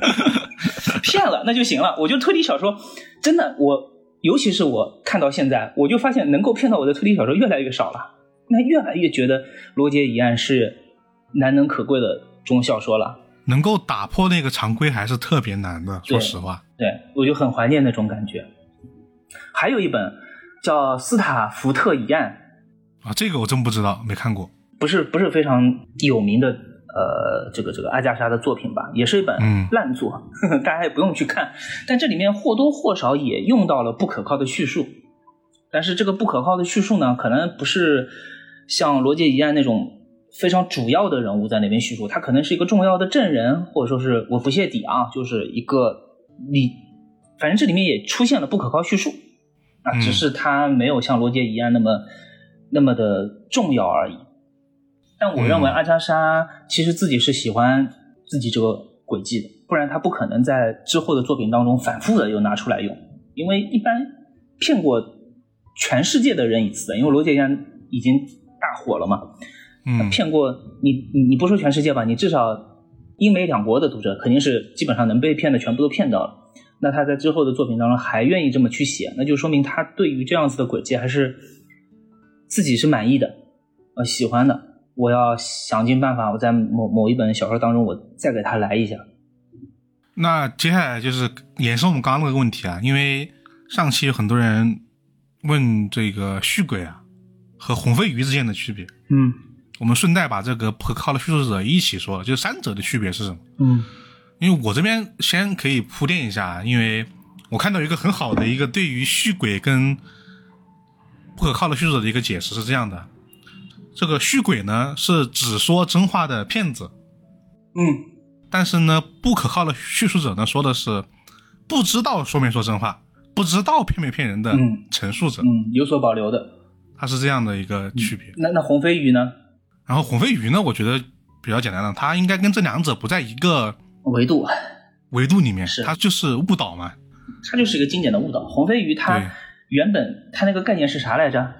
骗了那就行了，我就推理小说，真的我。尤其是我看到现在，我就发现能够骗到我的推理小说越来越少了。那越来越觉得《罗杰疑案》是难能可贵的中小说了。能够打破那个常规还是特别难的，说实话。对，我就很怀念那种感觉。还有一本叫《斯塔福特疑案》啊，这个我真不知道，没看过。不是不是非常有名的。呃，这个这个阿加莎的作品吧，也是一本烂作，大家也不用去看。但这里面或多或少也用到了不可靠的叙述，但是这个不可靠的叙述呢，可能不是像罗杰一案那种非常主要的人物在那边叙述，他可能是一个重要的证人，或者说是我不屑底啊，就是一个你，反正这里面也出现了不可靠叙述啊，只是他没有像罗杰一案那么那么的重要而已。但我认为阿加莎其实自己是喜欢自己这个轨迹的，不然他不可能在之后的作品当中反复的又拿出来用。因为一般骗过全世界的人一次，因为罗杰安已经大火了嘛，嗯，骗过你你你不说全世界吧，你至少英美两国的读者肯定是基本上能被骗的全部都骗到了。那他在之后的作品当中还愿意这么去写，那就说明他对于这样子的轨迹还是自己是满意的，呃，喜欢的。我要想尽办法，我在某某一本小说当中，我再给他来一下。那接下来就是延伸我们刚刚那个问题啊，因为上期有很多人问这个续鬼啊和红飞鱼之间的区别。嗯，我们顺带把这个不可靠的叙述者一起说了，就是三者的区别是什么？嗯，因为我这边先可以铺垫一下，因为我看到一个很好的一个对于续鬼跟不可靠的叙述者的一个解释是这样的。这个续鬼呢是只说真话的骗子，嗯，但是呢不可靠的叙述者呢说的是不知道说没说真话，不知道骗没骗人的陈述者，嗯，有所保留的，它是这样的一个区别。那那红飞鱼呢？然后红飞鱼呢，我觉得比较简单了，它应该跟这两者不在一个维度，维度里面，是。它就是误导嘛，它就是一个经典的误导。红飞鱼它原本它那个概念是啥来着？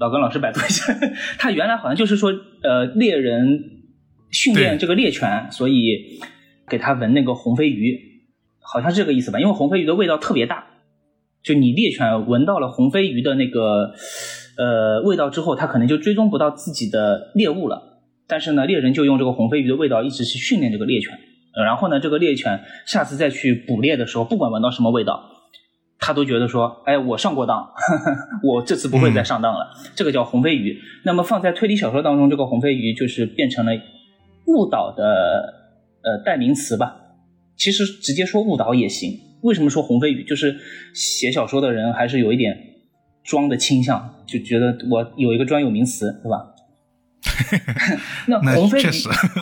老跟老师百度一下，他原来好像就是说，呃，猎人训练这个猎犬，所以给他闻那个红飞鱼，好像是这个意思吧？因为红飞鱼的味道特别大，就你猎犬闻到了红飞鱼的那个呃味道之后，它可能就追踪不到自己的猎物了。但是呢，猎人就用这个红飞鱼的味道一直去训练这个猎犬，然后呢，这个猎犬下次再去捕猎的时候，不管闻到什么味道。他都觉得说，哎，我上过当，我这次不会再上当了。这个叫红飞鱼。那么放在推理小说当中，这个红飞鱼就是变成了误导的呃代名词吧。其实直接说误导也行。为什么说红飞鱼？就是写小说的人还是有一点装的倾向，就觉得我有一个专有名词，对吧？那红飞鱼，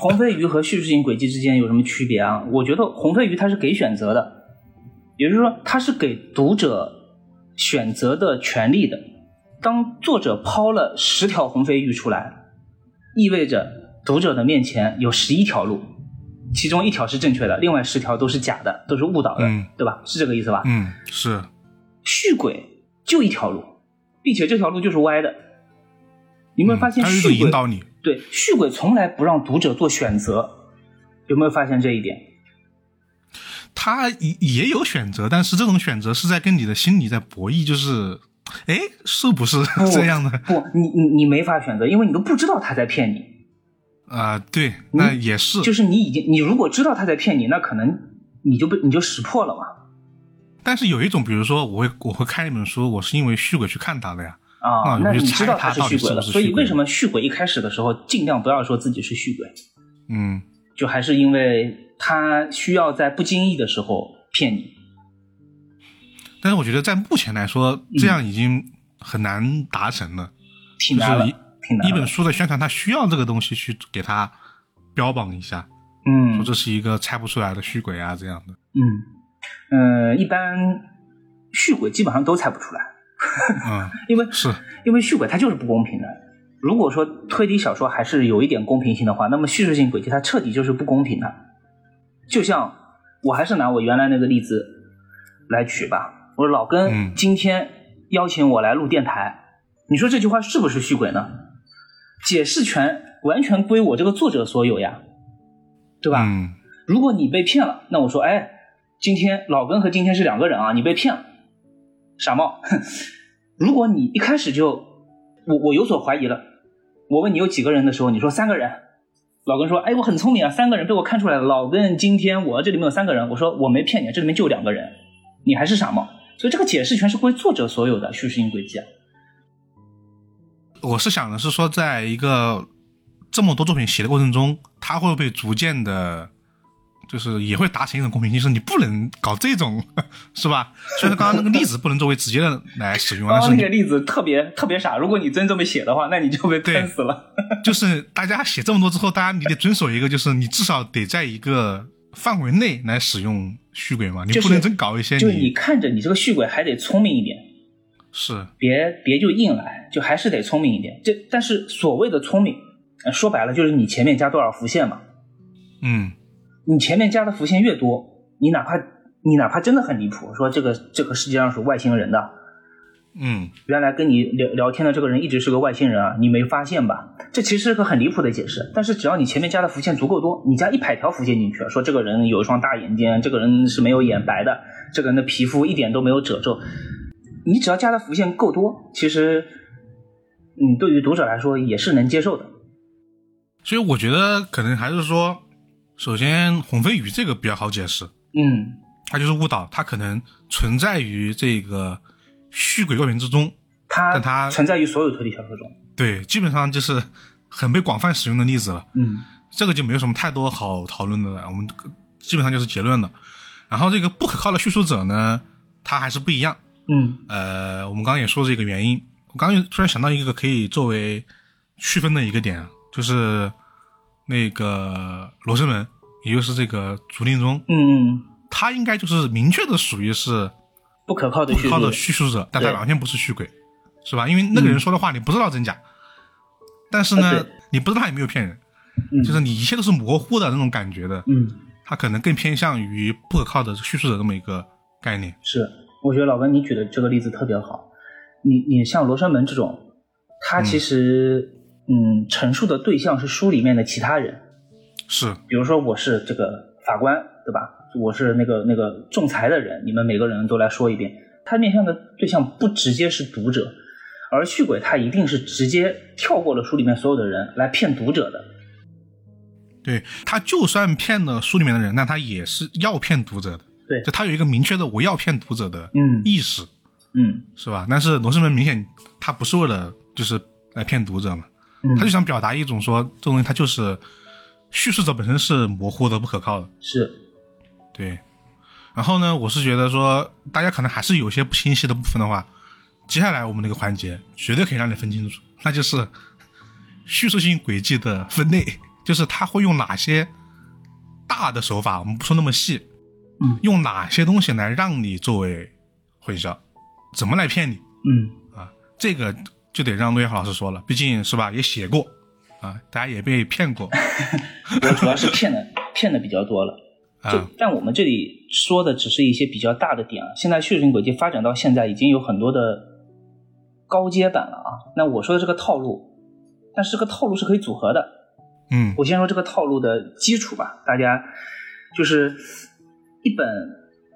红飞鱼和叙事性轨迹之间有什么区别啊？我觉得红飞鱼它是给选择的。也就是说，它是给读者选择的权利的。当作者抛了十条红飞鱼出来，意味着读者的面前有十一条路，其中一条是正确的，另外十条都是假的，都是误导的，对吧？是这个意思吧？嗯，是。续轨就一条路，并且这条路就是歪的。你有没有发现续轨引导你？对，续轨从来不让读者做选择。有没有发现这一点？他也也有选择，但是这种选择是在跟你的心理在博弈，就是，哎，是不是这样的？不，你你你没法选择，因为你都不知道他在骗你。啊、对，那也是，就是你已经，你如果知道他在骗你，那可能你就被你就识破了嘛。但是有一种，比如说，我会我会看一本书，我是因为续鬼去看他的呀。啊，那你知道他是续鬼了，所以为什么续鬼一开始的时候尽量不要说自己是续鬼，嗯，就还是因为他需要在不经意的时候骗你。但是我觉得在目前来说，这样已经很难达成了。挺难了就是，挺难了。一本书的宣传，它需要这个东西去给它标榜一下，嗯说嗯这是一个猜不出来的虚鬼啊这样的。嗯呃，一般虚鬼基本上都猜不出来，嗯，因为是，因为虚鬼它就是不公平的。如果说推理小说还是有一点公平性的话，那么叙述性轨迹它彻底就是不公平的。就像我还是拿我原来那个例子来举吧，我说老嗯根今天邀请我来录电台，你说这句话是不是续鬼呢？解释权完全归我这个作者所有呀，对吧？嗯如果你被骗了，那我说，哎，今天老根和今天是两个人啊，你被骗了，傻帽。哼 如果你一开始就我我有所怀疑了，我问你有几个人的时候，你说三个人，老根说，哎，我很聪明啊，三个人被我看出来了。老根今天我这里面有三个人，我说我没骗你，这里面就两个人，你还是傻帽。所以这个解释权是归作者所有的叙事性轨迹啊。我是想的是说，在一个这么多作品写的过程中，他会不会逐渐的，就是也会达成一种公平性，就是你不能搞这种，是吧？虽然刚刚那个例子不能作为直接的来使用，但是你刚刚那个例子特别特别傻，如果你真这么写的话，那你就被喷死了。就是大家写这么多之后，大家你得遵守一个，就是你至少得在一个范围内来使用续轨嘛，你不能真搞一些就是你看着你这个续轨还得聪明一点，是别别就硬来，就还是得聪明一点。这但是所谓的聪明，呃说白了就是你前面加多少浮线嘛。嗯你前面加的浮现越多，你哪怕你哪怕真的很离谱，说这个这个世界上是外星人的，嗯原来跟你聊聊天的这个人一直是个外星人啊，你没发现吧？这其实是个很离谱的解释。但是只要你前面加的浮现足够多，你加一百条浮现进去，说这个人有一双大眼睛，这个人是没有眼白的，这个人的皮肤一点都没有褶皱，你只要加的浮现够多，其实嗯，对于读者来说也是能接受的。所以我觉得可能还是说，首先红飞鱼这个比较好解释，嗯它就是误导，它可能存在于这个虚轨作品之中，它但它存在于所有推理小说中。对，基本上就是很被广泛使用的例子了。嗯这个就没有什么太多好讨论的了，我们基本上就是结论了。然后这个不可靠的叙述者呢，他还是不一样。嗯呃，我们刚刚也说这个原因，我刚刚突然想到一个可以作为区分的一个点，啊就是那个罗生门，也就是这个竹林中，嗯嗯，他应该就是明确的属于是不可靠的叙述不可靠的叙述者，但他完全不是虚鬼，是吧？因为那个人说的话你不知道真假，但是呢啊，你不知道他有没有骗人，嗯就是你一切都是模糊的那种感觉的，嗯。他可能更偏向于不可靠的叙述者这么一个概念。是，我觉得老温你举的这个例子特别好。你你像罗生门这种，他其实嗯陈述的对象是书里面的其他人，是，比如说我是这个法官，对吧？我是那个那个仲裁的人，你们每个人都来说一遍。他面向的对象不直接是读者，而续鬼他一定是直接跳过了书里面所有的人来骗读者的。对他就算骗了书里面的人，那他也是要骗读者的。对就他有一个明确的我要骗读者的嗯意识，嗯是吧？但是罗生门明显他不是为了就是来骗读者嘛，嗯，他就想表达一种说这东西它就是叙事者本身是模糊的、不可靠的。是对，然后呢，我是觉得说大家可能还是有些不清晰的部分的话，接下来我们那个环节绝对可以让你分清楚，那就是叙事性轨迹的分类，就是他会用哪些大的手法，我们不说那么细，嗯，用哪些东西来让你作为混淆，怎么来骗你嗯啊？这个就得让陆彦浩老师说了，毕竟是吧，也写过啊，大家也被骗过 我主要是骗的骗的比较多了。就啊，但我们这里说的只是一些比较大的点啊。现在叙述性轨迹发展到现在，已经有很多的高阶版了啊。那我说的这个套路，但是这个套路是可以组合的。嗯我先说这个套路的基础吧，大家就是一本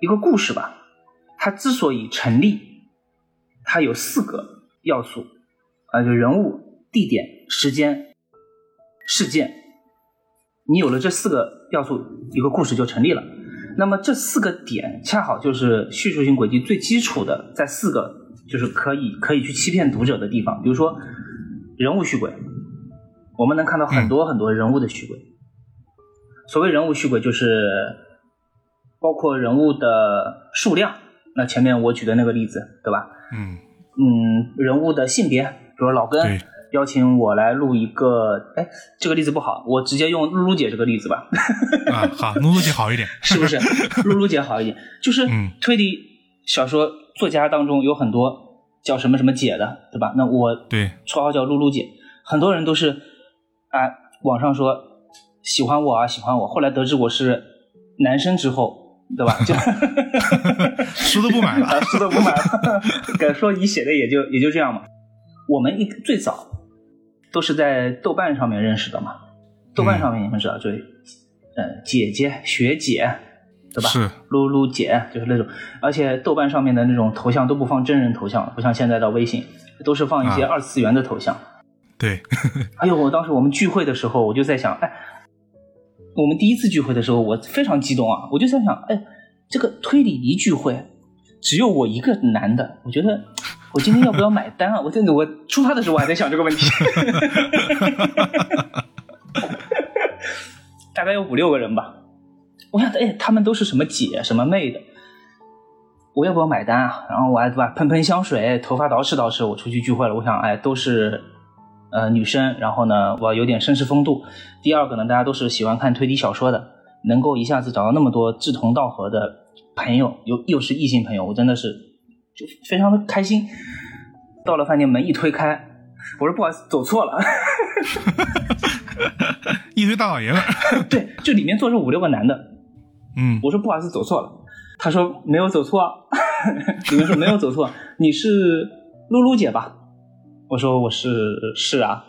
一个故事吧，它之所以成立，它有四个要素啊，就人物、地点、时间、事件。你有了这四个要素，一个故事就成立了。那么这四个点恰好就是叙述性轨迹最基础的，在四个就是可以可以去欺骗读者的地方。比如说人物续轨，我们能看到很多很多人物的续轨。所谓人物续轨，就是包括人物的数量。那前面我举的那个例子，对吧？嗯嗯，人物的性别，比如老根邀请我来录一个，哎，这个例子不好，我直接用露露姐这个例子吧。啊，好，露露姐好一点。是不是？露露姐好一点，就是嗯推理小说作家当中有很多叫什么什么姐的，对吧？那我对，绰号叫露露姐，很多人都是啊，网上说喜欢我啊，喜欢我，后来得知我是男生之后，对吧？就 书都不买了。啊，书都不买了，敢说你写的也就也就这样嘛。我们一最早都是在豆瓣上面认识的嘛，豆瓣上面你们知道，就是呃姐姐、学姐，对吧？是，露露姐就是那种，而且豆瓣上面的那种头像都不放真人头像，不像现在的微信，都是放一些啊二次元的头像。对，哎呦，我当时我们聚会的时候，我就在想，哎，我们第一次聚会的时候，我非常激动啊，我就在想，哎，这个推理一聚会，只有我一个男的，我觉得我今天要不要买单啊？我真的，我出发的时候我还在想这个问题，大概有五六个人吧，我想，哎，他们都是什么姐什么妹的。我要不要买单啊？然后我还对吧，喷喷香水，头发捯饬捯饬，我出去聚会了。我想，哎，都是呃女生，然后呢，我有点绅士风度。第二个呢，大家都是喜欢看推理小说的，能够一下子找到那么多志同道合的朋友，又又是异性朋友，我真的是就非常的开心。到了饭店，门一推开，我说不好意思，走错了。一堆大老爷们。对，就里面坐着五六个男的，嗯我说不好意思，走错了。他说没有走错，里面说没有走错，你是露露姐吧？我说我是是啊。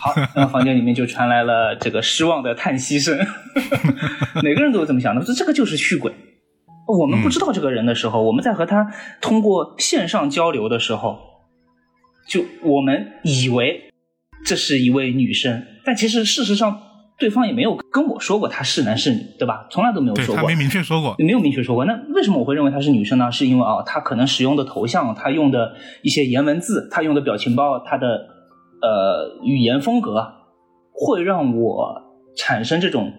好，然后房间里面就传来了这个失望的叹息声。每个人都是这么想的，说这个就是续轨。我们不知道这个人的时候，我们在和他通过线上交流的时候，就我们以为这是一位女生，但其实事实上对方也没有跟我说过她是男是女，对吧？从来都没有说过他没。明确说过。没有明确说过，那为什么我会认为她是女生呢？是因为啊，她可能使用的头像，她用的一些颜文字，她用的表情包，她的呃语言风格，会让我产生这种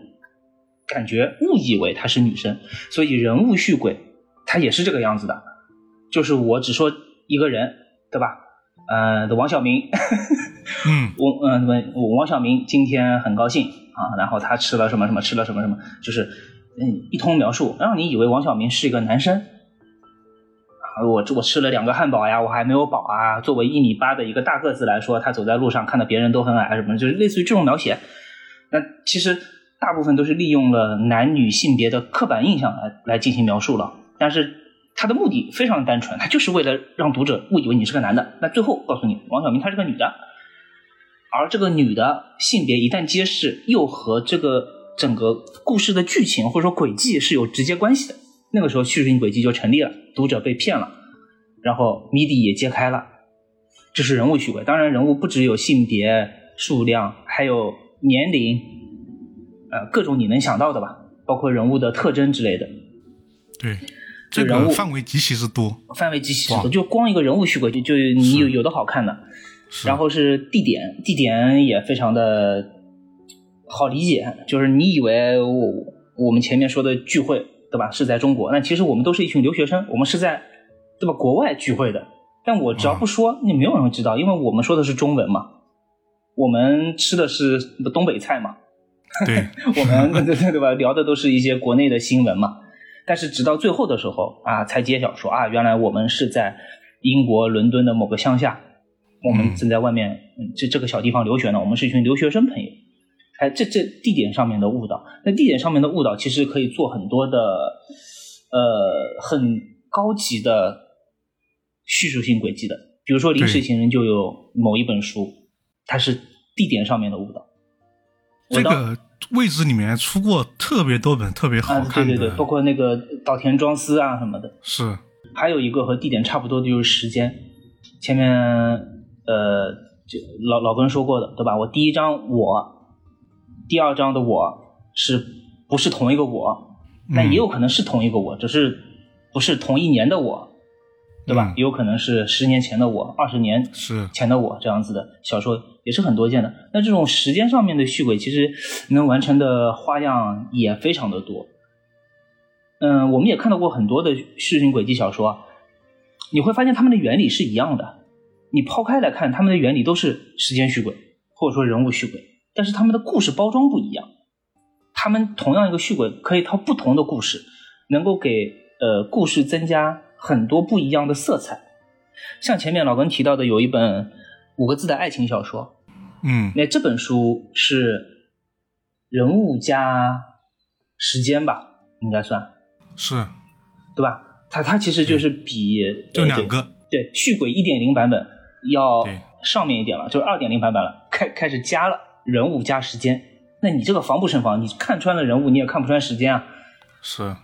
感觉，误以为她是女生。所以人物续鬼，她也是这个样子的，就是我只说一个人，对吧？呃，王小明，嗯我嗯，问我王小明今天很高兴啊，然后他吃了什么什么，吃了什么什么，就是嗯一通描述，让你以为王小明是一个男生。啊，我我吃了两个汉堡呀，我还没有饱啊。作为一米八的一个大个子来说，他走在路上看到别人都很矮什么，就是类似于这种描写。那其实大部分都是利用了男女性别的刻板印象来来进行描述了，但是他的目的非常单纯，他就是为了让读者误以为你是个男的。那最后告诉你，王小明她是个女的。而这个女的性别一旦揭示，又和这个整个故事的剧情或者说轨迹是有直接关系的。那个时候叙述性轨迹就成立了，读者被骗了，然后谜底也揭开了，这是人物虚伪。当然，人物不只有性别、数量，还有年龄，呃，各种你能想到的吧，包括人物的特征之类的，对，这人物个范围极其之多。范围极其之多。就光一个人物虚轨，就就你有有的好看的。然后是地点，地点也非常的好理解，就是你以为我我们前面说的聚会，对吧？是在中国，那其实我们都是一群留学生，我们是在对吧国外聚会的。但我只要不说，你没有人会知道，因为我们说的是中文嘛，我们吃的是东北菜嘛，对，我们对对对吧？聊的都是一些国内的新闻嘛。但是直到最后的时候啊，才揭晓说啊，原来我们是在英国伦敦的某个乡下，我们嗯正在外面嗯这这个小地方留学呢。我们是一群留学生朋友。哎，这这地点上面的误导，那地点上面的误导其实可以做很多的呃很高级的叙述性轨迹的。比如说《临时对情人》就有某一本书，它是地点上面的误导。这个位置里面出过特别多本特别好啊，看的，对对对，包括那个岛田庄司啊什么的。是还有一个和地点差不多的就是时间，前面呃，就老老跟说过的，对吧？我第一章我，第二章的我是不是同一个我？那嗯也有可能是同一个我，只是不是同一年的我，对吧？有可能是十年前的我，二十年是前的我这样子的小说也是很多见的。那这种时间上面的续轨，其实能完成的花样也非常的多。嗯，我们也看到过很多的叙事轨迹小说，你会发现它们的原理是一样的。你抛开来看，它们的原理都是时间续轨，或者说人物续轨，但是它们的故事包装不一样。他们同样一个续轨可以套不同的故事，能够给呃故事增加很多不一样的色彩。像前面老根提到的，有一本五个字的爱情小说，嗯那这本书是人物加时间吧，应该算是对吧？它它其实就是比就两个，对续轨一点零版本要上面一点了，就是二点零版本了，开开始加了人物加时间。那你这个防不胜防，你看穿了人物，你也看不穿时间啊。是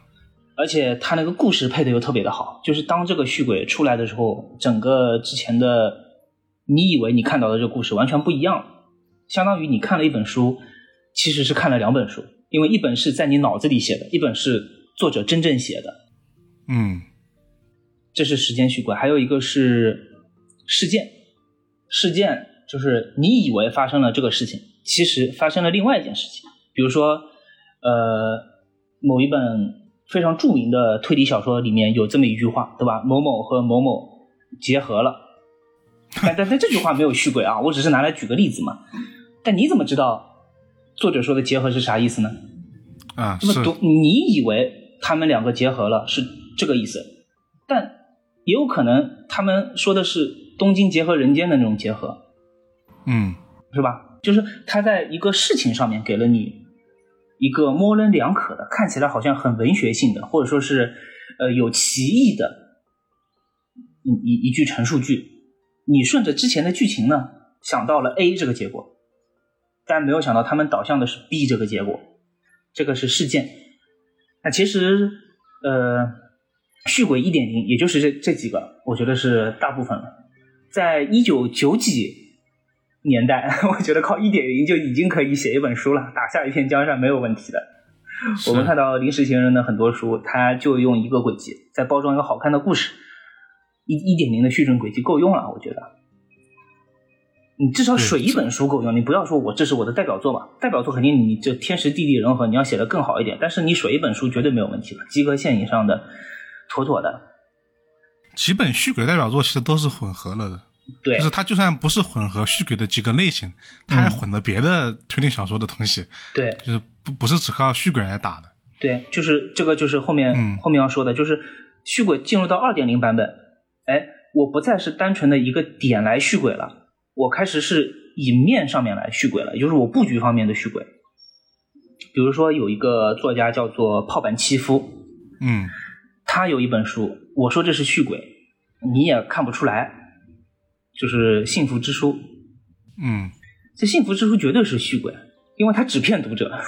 而且他那个故事配的又特别的好，就是当这个续鬼出来的时候，整个之前的你以为你看到的这个故事完全不一样了，相当于你看了一本书，其实是看了两本书，因为一本是在你脑子里写的，一本是作者真正写的，嗯。这是时间续轨，还有一个是事件，事件就是你以为发生了这个事情，其实发生了另外一件事情，比如说，呃，某一本非常著名的推理小说里面有这么一句话，对吧？某某和某某结合了，但但但这句话没有续轨啊，我只是拿来举个例子嘛。但你怎么知道作者说的结合是啥意思呢？啊是那么读你以为他们两个结合了是这个意思，但也有可能他们说的是东京结合人间的那种结合，嗯是吧？就是他在一个事情上面给了你一个模棱两可的，看起来好像很文学性的，或者说是呃有歧义的一一一句陈述句。你顺着之前的剧情呢，想到了 A 这个结果，但没有想到他们导向的是 B 这个结果。这个是事件。那其实呃，续轨一点零，也就是这这几个，我觉得是大部分了。在一九九几年代，我觉得靠一点零就已经可以写一本书了，打下一片江山没有问题的。我们看到临时行人的很多书，它就用一个轨迹再包装一个好看的故事，一一点零的叙准轨迹够用了，我觉得。你至少水一本书够用，你不要说我这是我的代表作吧，代表作肯定你这天时地利人和，你要写的更好一点，但是你水一本书绝对没有问题的，及格线以上的，妥妥的。几本续轨代表作其实都是混合了的，对就是它就算不是混合续鬼的几个类型，它还混了别的推理小说的东西，对，就是不不是只靠续鬼来打的。对，就是这个，就是后面、嗯后面要说的，就是续鬼进入到二点零版本，哎，我不再是单纯的一个点来续鬼了，我开始是以面上面来续鬼了，也就是我布局方面的续鬼。比如说有一个作家叫做泡板七夫，嗯他有一本书，我说这是续鬼，你也看不出来，就是《幸福之书》。嗯，这《幸福之书》绝对是续轨，因为它只骗读者，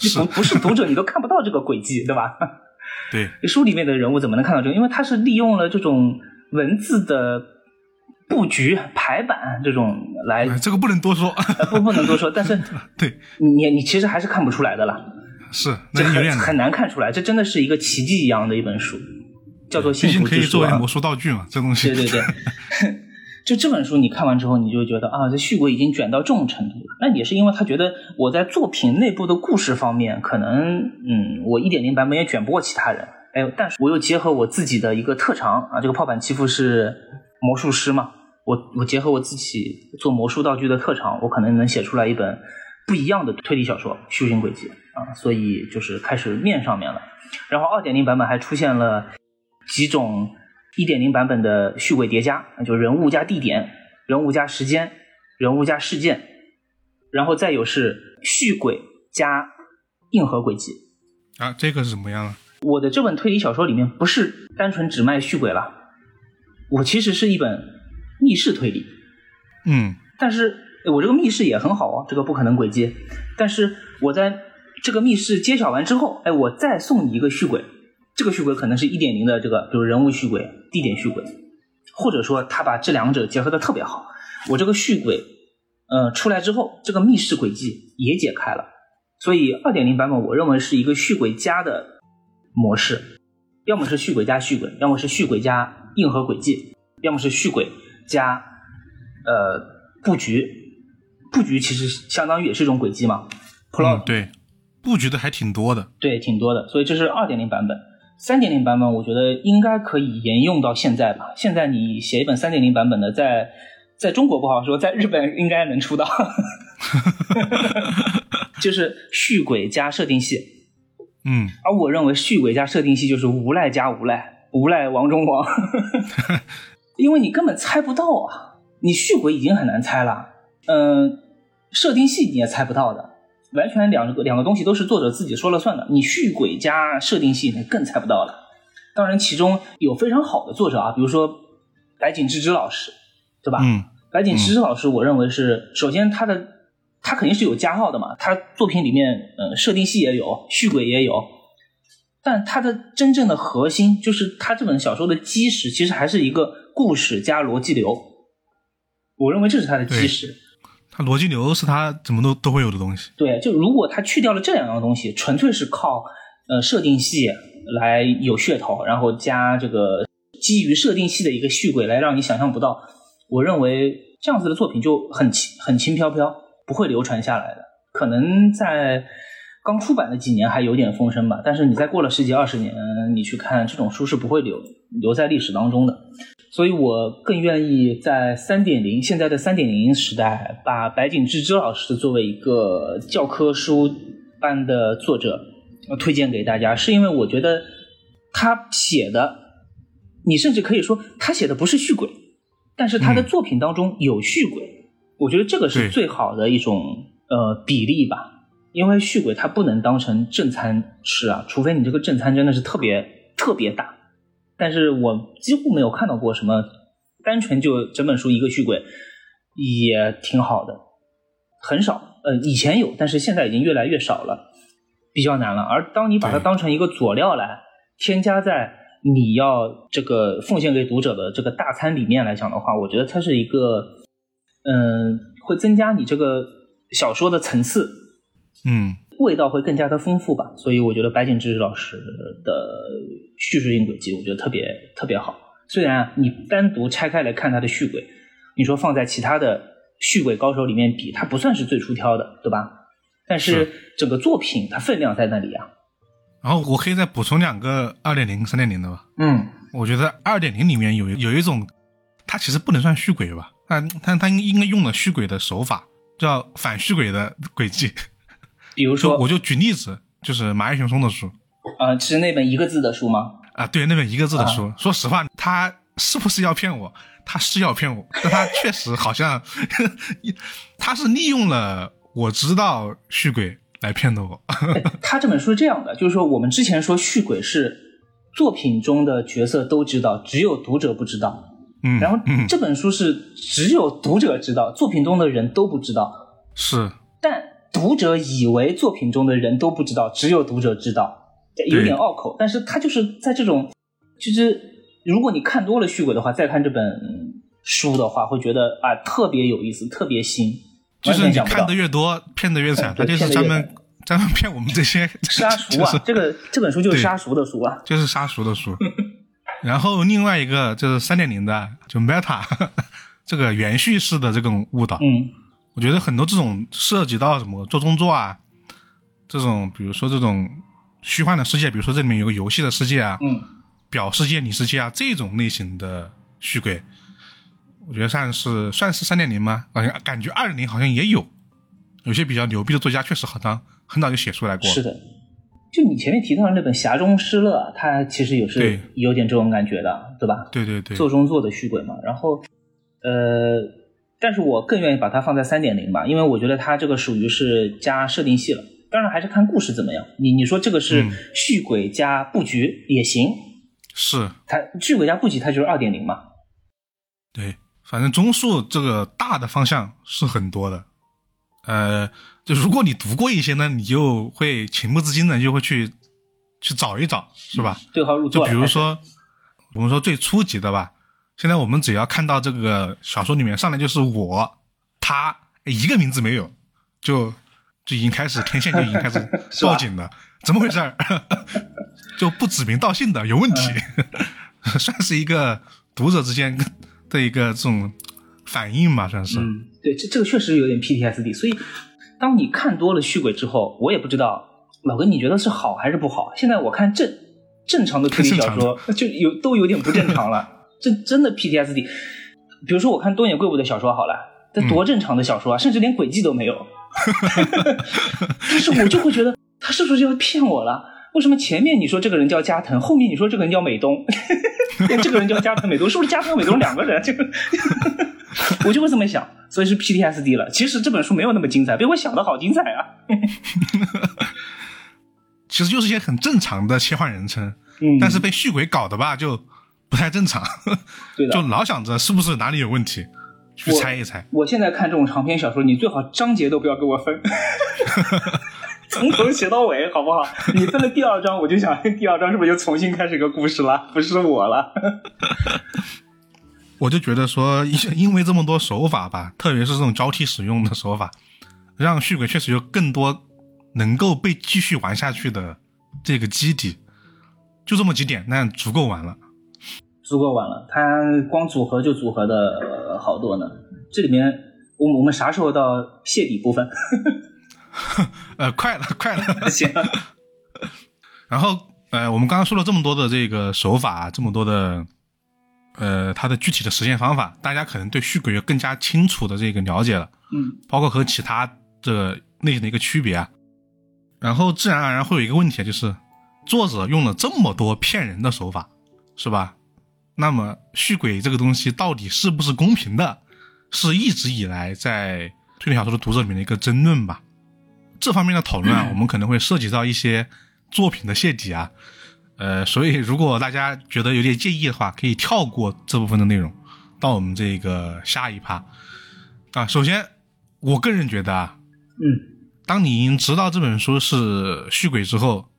不不是读者你都看不到这个轨迹，对吧？对，书里面的人物怎么能看到这个？因为他是利用了这种文字的布局、排版这种来，哎这个不能多说。呃不不能多说，但是对，你你其实还是看不出来的啦，是这很那有点很难，难看出来，这真的是一个奇迹一样的一本书，叫做《幸福之书》啊可以作为魔。术道具嘛，这东西。对对对，就这本书你看完之后，你就觉得啊，这续国已经卷到这种程度了。那也是因为他觉得我在作品内部的故事方面，可能嗯，我一点零版本也卷不过其他人。哎，但是我又结合我自己的一个特长啊，这个泡板欺负是魔术师嘛，我我结合我自己做魔术道具的特长，我可能能写出来一本不一样的推理小说《修行轨迹》啊，所以就是开始面上面了。然后二点零版本还出现了几种一点零版本的续轨叠加，就人物加地点、人物加时间、人物加事件，然后再有是续轨加硬核轨迹。啊，这个是怎么样啊？我的这本推理小说里面不是单纯只卖续轨了，我其实是一本密室推理，嗯但是哎我这个密室也很好哦，这个不可能轨迹。但是我在这个密室揭晓完之后，哎，我再送你一个续轨，这个续轨可能是一点零的这个，比如人物续轨、地点续轨，或者说他把这两者结合的特别好。我这个续轨，呃，出来之后，这个密室轨迹也解开了。所以二点零版本，我认为是一个续轨加的模式，要么是续轨加续轨，要么是续轨加硬核轨迹，要么是续轨加呃布局。布局其实相当于也是一种轨迹嘛，plot、嗯，对，布局的还挺多的。对，挺多的。所以这是二点零版本，三点零版本我觉得应该可以沿用到现在吧。现在你写一本三点零版本的，在在中国不好说，在日本应该能出到，就是续轨加设定系。嗯，而我认为续轨加设定系就是无赖加无赖，无赖王中王，因为你根本猜不到啊，你续轨已经很难猜了，嗯，设定系你也猜不到的，完全两个两个东西都是作者自己说了算的，你续鬼加设定系那更猜不到了。当然，其中有非常好的作者啊，比如说白井智之老师，对吧？嗯，白井智之老师，我认为是首先他的他肯定是有加号的嘛，他作品里面呃设定系也有，续鬼也有，但他的真正的核心就是他这本小说的基石，其实还是一个故事加逻辑流，我认为这是他的基石。它逻辑流是它怎么都都会有的东西。对，就如果他去掉了这两样东西，纯粹是靠呃设定系来有噱头，然后加这个基于设定系的一个续轨来让你想象不到，我认为这样子的作品就很轻很轻飘飘，不会流传下来的。可能在刚出版的几年还有点风声吧，但是你再过了十几二十年，你去看这种书是不会留留在历史当中的。所以我更愿意在三点零现在的三点零时代，把白井智之老师作为一个教科书般的作者呃推荐给大家，是因为我觉得他写的，你甚至可以说他写的不是续鬼，但是他的嗯作品当中有续轨，我觉得这个是最好的一种呃比例吧。因为续鬼它不能当成正餐吃啊，除非你这个正餐真的是特别特别大。但是我几乎没有看到过什么单纯就整本书一个续鬼，也挺好的，很少。呃，以前有，但是现在已经越来越少了，比较难了。而当你把它当成一个佐料来添加在你要这个奉献给读者的这个大餐里面来讲的话，我觉得它是一个，嗯、会增加你这个小说的层次，嗯，味道会更加的丰富吧。所以我觉得白井智老师的叙事性轨迹，我觉得特别特别好。虽然啊你单独拆开来看他的续轨，你说放在其他的续轨高手里面比，他不算是最出挑的，对吧？但是整个作品它分量在那里啊。然后我可以再补充两个二点零、三点零的吧。嗯我觉得二点零里面有有一种，它其实不能算续轨吧，但但它应该用了续轨的手法，叫反续轨的轨迹。比如说就我就举例子，就是马爱雄松的书啊、是那本一个字的书吗？啊，对那本一个字的书，啊说实话，他是不是要骗我？他是要骗我，但他确实好像 他是利用了我知道续鬼来骗的我。哎他这本书是这样的，就是说我们之前说续鬼是作品中的角色都知道，只有读者不知道。嗯，然后嗯这本书是只有读者知道，作品中的人都不知道。是但读者以为作品中的人都不知道，只有读者知道，有点拗口。但是他就是在这种，就是如果你看多了续鬼的话，再看这本书的话，会觉得啊特别有意思，特别新，就是你看的。越多，骗的越惨，他对就是专门专门骗我们这些 杀熟啊，就是这个这本书就是杀熟的书啊。就是杀熟的书。然后另外一个就是三点零的，就 Meta 这个元叙式的这种误导，嗯我觉得很多这种涉及到什么做中作啊，这种比如说这种虚幻的世界，比如说这里面有个游戏的世界啊，嗯，表世界、里世界啊这种类型的虚轨，我觉得算是算是三点零吗？感觉感觉二点零好像也有，有些比较牛逼的作家确实好像很早就写出来过。是的。就你前面提到的那本《匣中失乐》，它其实也是有点这种感觉的，对吧？对对对，做中作的虚轨嘛。然后，呃，但是我更愿意把它放在三点零吧，因为我觉得它这个属于是加设定系了。当然还是看故事怎么样。你你说这个是嗯续轨加布局也行，是它续轨加布局它就是二点零嘛。对，反正中述这个大的方向是很多的，呃，就如果你读过一些呢，你就会情不自禁的就会去去找一找，是吧？对号入座。就比如说，我们说最初级的吧，现在我们只要看到这个小说里面上来就是我他一个名字没有，就就已经开始天线就已经开始 报警了，怎么回事儿？就不指名道姓的有问题，算是一个读者之间。的一个这种反应嘛，算是。嗯，对，这这个确实有点 PTSD。所以，当你看多了续鬼之后，我也不知道老哥你觉得是好还是不好。现在我看正正常的推理小说 就有都有点不正常了，这真的 PTSD。比如说我看东野圭吾的小说好了，这多正常的小说啊，甚至连轨迹都没有。但是我就会觉得他是不是要骗我了？为什么前面你说这个人叫加藤，后面你说这个人叫美东？这个人叫加藤美东，是不是加藤美东两个人？这个 我就会这么想，所以是 PTSD 了。其实这本书没有那么精彩，被我想的好精彩啊！其实就是一些很正常的切换人称，但是被续鬼搞的吧，就不太正常。对的，就老想着是不是哪里有问题，去猜一猜。我现在看这种长篇小说，你最好章节都不要给我分。从头写到尾，好不好？你分了第二章，我就想第二章是不是就重新开始一个故事了？不是我了。我就觉得说，因为这么多手法吧，特别是这种交替使用的手法，让续鬼确实有更多能够被继续玩下去的这个基底。就这么几点，那足够玩了。足够晚了，它光组合就组合的好多呢。这里面，我我们啥时候到谢底部分？呃，快了，快了，行。然后，呃，我们刚刚说了这么多的这个手法，这么多的，呃，它的具体的实现方法，大家可能对续鬼有更加清楚的这个了解了。嗯，包括和其他的类型的一个区别啊。然后，自然而然会有一个问题，就是作者用了这么多骗人的手法，是吧？那么，续鬼这个东西到底是不是公平的，是一直以来在推理小说的读者里面的一个争论吧。这方面的讨论啊，我们可能会涉及到一些作品的泄底啊，呃，所以如果大家觉得有点介意的话，可以跳过这部分的内容，到我们这个下一趴啊。首先，我个人觉得啊，嗯，当你已经知道这本书是续鬼之后，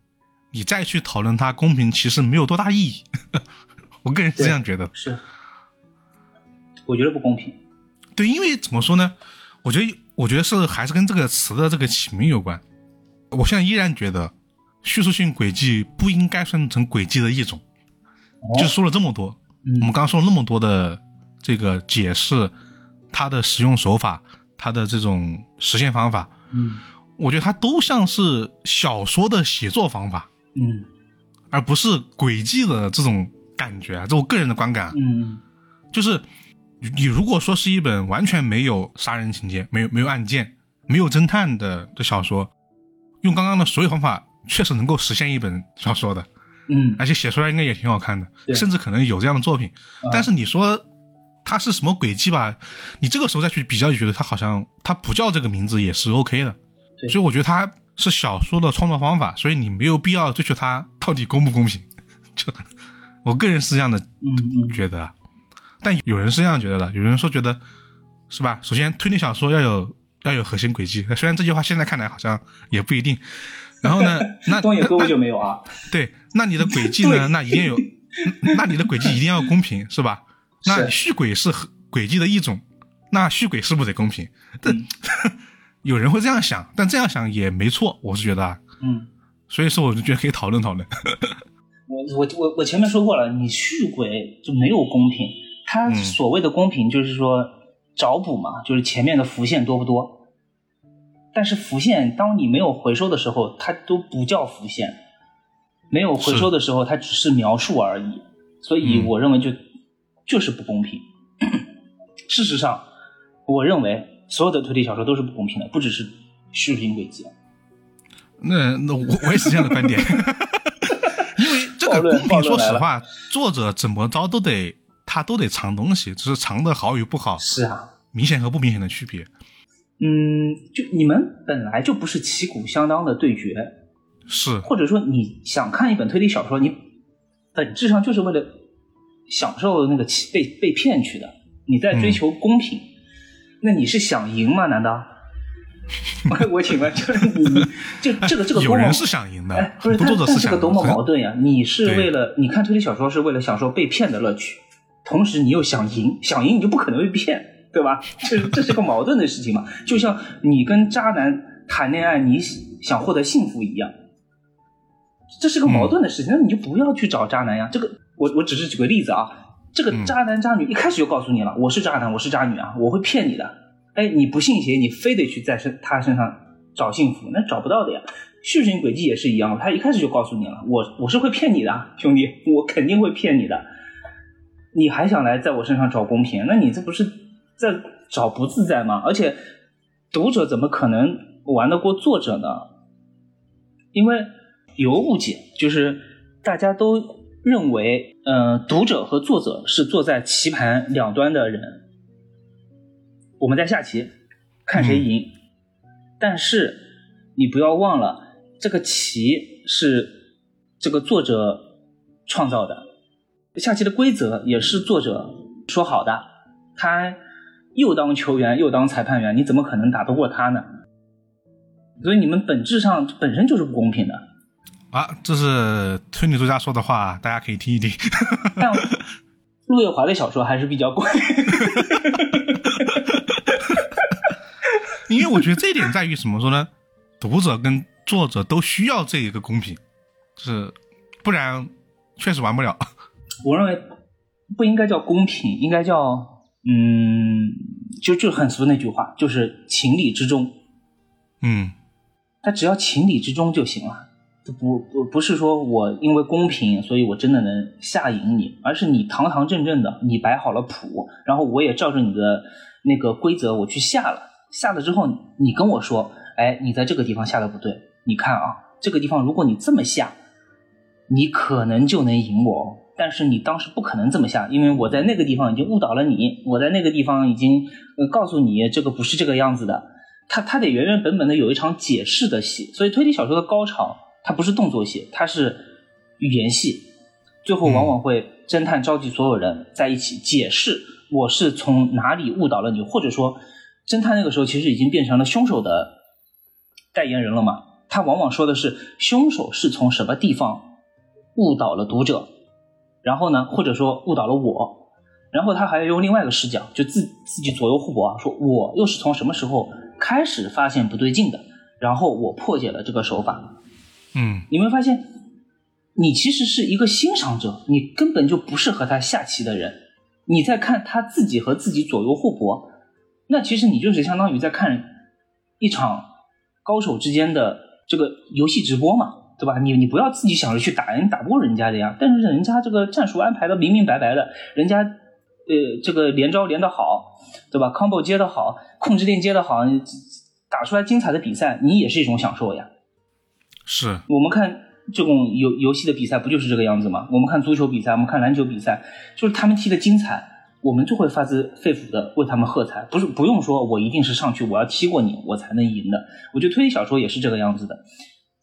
你再去讨论它公平，其实没有多大意义。我个人是这样觉得，是，我觉得不公平。对，因为怎么说呢？我觉得。我觉得是还是跟这个词的这个起名有关。我现在依然觉得叙述性轨迹不应该算成轨迹的一种。就说了这么多，我们刚刚说了那么多的这个解释，它的使用手法，它的这种实现方法，嗯，我觉得它都像是小说的写作方法，嗯，而不是轨迹的这种感觉啊，这我个人的观感，嗯，就是。你如果说是一本完全没有杀人情节、没有没有案件、没有侦探的的小说，用刚刚的所有方法，确实能够实现一本小说的，嗯，而且写出来应该也挺好看的，甚至可能有这样的作品。但是你说它是什么轨迹吧？你这个时候再去比较，就觉得它好像它不叫这个名字也是 OK 的。所以我觉得它是小说的创作方法，所以你没有必要追求它到底公不公平。就 我个人是这样的觉得。但有人是这样觉得的，有人说觉得，是吧？首先，推理小说要有要有核心轨迹，虽然这句话现在看来好像也不一定。然后呢，那东野圭吾就没有啊？对，那你的轨迹呢？那一定有，那你的轨迹一定要公平，是吧？那续轨是轨迹的一种，那续轨是不是得公平？嗯，有人会这样想，但这样想也没错，我是觉得啊。嗯，所以说，我就觉得可以讨论讨论。我我我我前面说过了，你续轨就没有公平。他所谓的公平，就是说找补嘛，就是前面的浮现多不多。但是浮现，当你没有回收的时候，它都不叫浮现。没有回收的时候，它只是描述而已。所以我认为就就是不公平。事实上，我认为所有的推理小说都是不公平的，不只是叙述性轨迹。那那我我也是这样的观点。公平，说实话，作者怎么着都得。他都得藏东西，只是藏的好与不好，是啊，明显和不明显的区别。嗯，就你们本来就不是旗鼓相当的对决，是，或者说你想看一本推理小说，你本质上就是为了享受那个被被骗去的，你在追求公平，那你是想赢吗？难道？我我请问，就是你，就 这个这个多么有人是想赢的哎，，不是，不但是想赢但这个多么矛盾呀！你是为了你看推理小说是为了享受被骗的乐趣，同时你又想赢，想赢你就不可能被骗，对吧？这这是个矛盾的事情嘛？就像你跟渣男谈恋爱，你想获得幸福一样，这是个矛盾的事情。那你就不要去找渣男呀。这个我我只是举个例子啊，这个嗯渣男渣女一开始就告诉你了，我是渣男，我是渣女啊，我会骗你的。哎，你不信邪，你非得去在身他身上找幸福，那找不到的呀。叙事性轨迹也是一样，他一开始就告诉你了，我我是会骗你的，兄弟，我肯定会骗你的。你还想来在我身上找公平？那你这不是在找不自在吗？而且读者怎么可能玩得过作者呢？因为有误解，就是大家都认为，呃，读者和作者是坐在棋盘两端的人。我们在下棋，看谁赢。但是你不要忘了，这个棋是这个作者创造的，下棋的规则也是作者说好的。他又当球员又当裁判员，你怎么可能打得过他呢？所以你们本质上本身就是不公平的。啊，这是推理作家说的话，大家可以听一听。但 陆月华的小说还是比较贵。因为我觉得这一点在于什么说呢？读者跟作者都需要这一个公平，就是不然确实玩不了。我认为不应该叫公平，应该叫嗯，就就很俗那句话，就是情理之中。嗯他只要情理之中就行了，不不不是说我因为公平，所以我真的能下赢你，而是你堂堂正正的，你摆好了谱，然后我也照着你的那个规则我去下了，下了之后你跟我说，哎，你在这个地方下的不对，你看啊，这个地方如果你这么下，你可能就能赢我哦。但是你当时不可能这么下，因为我在那个地方已经误导了你，我在那个地方已经呃告诉你这个不是这个样子的。他他得原原本本的有一场解释的戏，所以推理小说的高潮，它不是动作戏，它是语言戏，最后往往会侦探召集所有人在一起解释我是从哪里误导了你，或者说侦探那个时候其实已经变成了凶手的代言人了嘛，他往往说的是凶手是从什么地方误导了读者，然后呢，或者说误导了我。然后他还要用另外一个视角，就自自己左右互搏啊，说我又是从什么时候开始发现不对劲的，然后我破解了这个手法。嗯你会发现，你其实是一个欣赏者，你根本就不是和他下棋的人，你在看他自己和自己左右互搏，那其实你就是相当于在看一场高手之间的这个游戏直播嘛，对吧？你你不要自己想着去打你，打不过人家的呀。但是人家这个战术安排的明明白白的，人家呃这个连招连的好，对吧？combo 接的好，控制链接的好，打出来精彩的比赛，你也是一种享受呀。是我们看这种游游戏的比赛，不就是这个样子吗？我们看足球比赛，我们看篮球比赛，就是他们踢的精彩，我们就会发自肺腑的为他们喝彩，不是不用说我一定是上去我要踢过你，我才能赢的。我觉得推理小说也是这个样子的，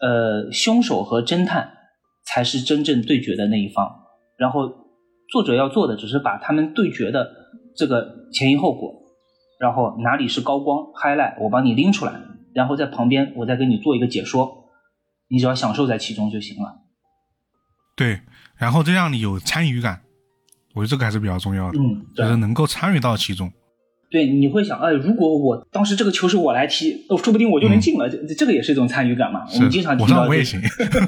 呃，凶手和侦探才是真正对决的那一方，然后作者要做的只是把他们对决的这个前因后果，然后哪里是高光 highlight，我帮你拎出来，然后在旁边我再给你做一个解说。你只要享受在其中就行了。对，然后这让你有参与感，我觉得这个还是比较重要的，嗯，就是能够参与到其中。对，你会想，哎，如果我当时这个球是我来踢，哦说不定我就能进了。这、这个也是一种参与感嘛。我们经常听我到、上我也行。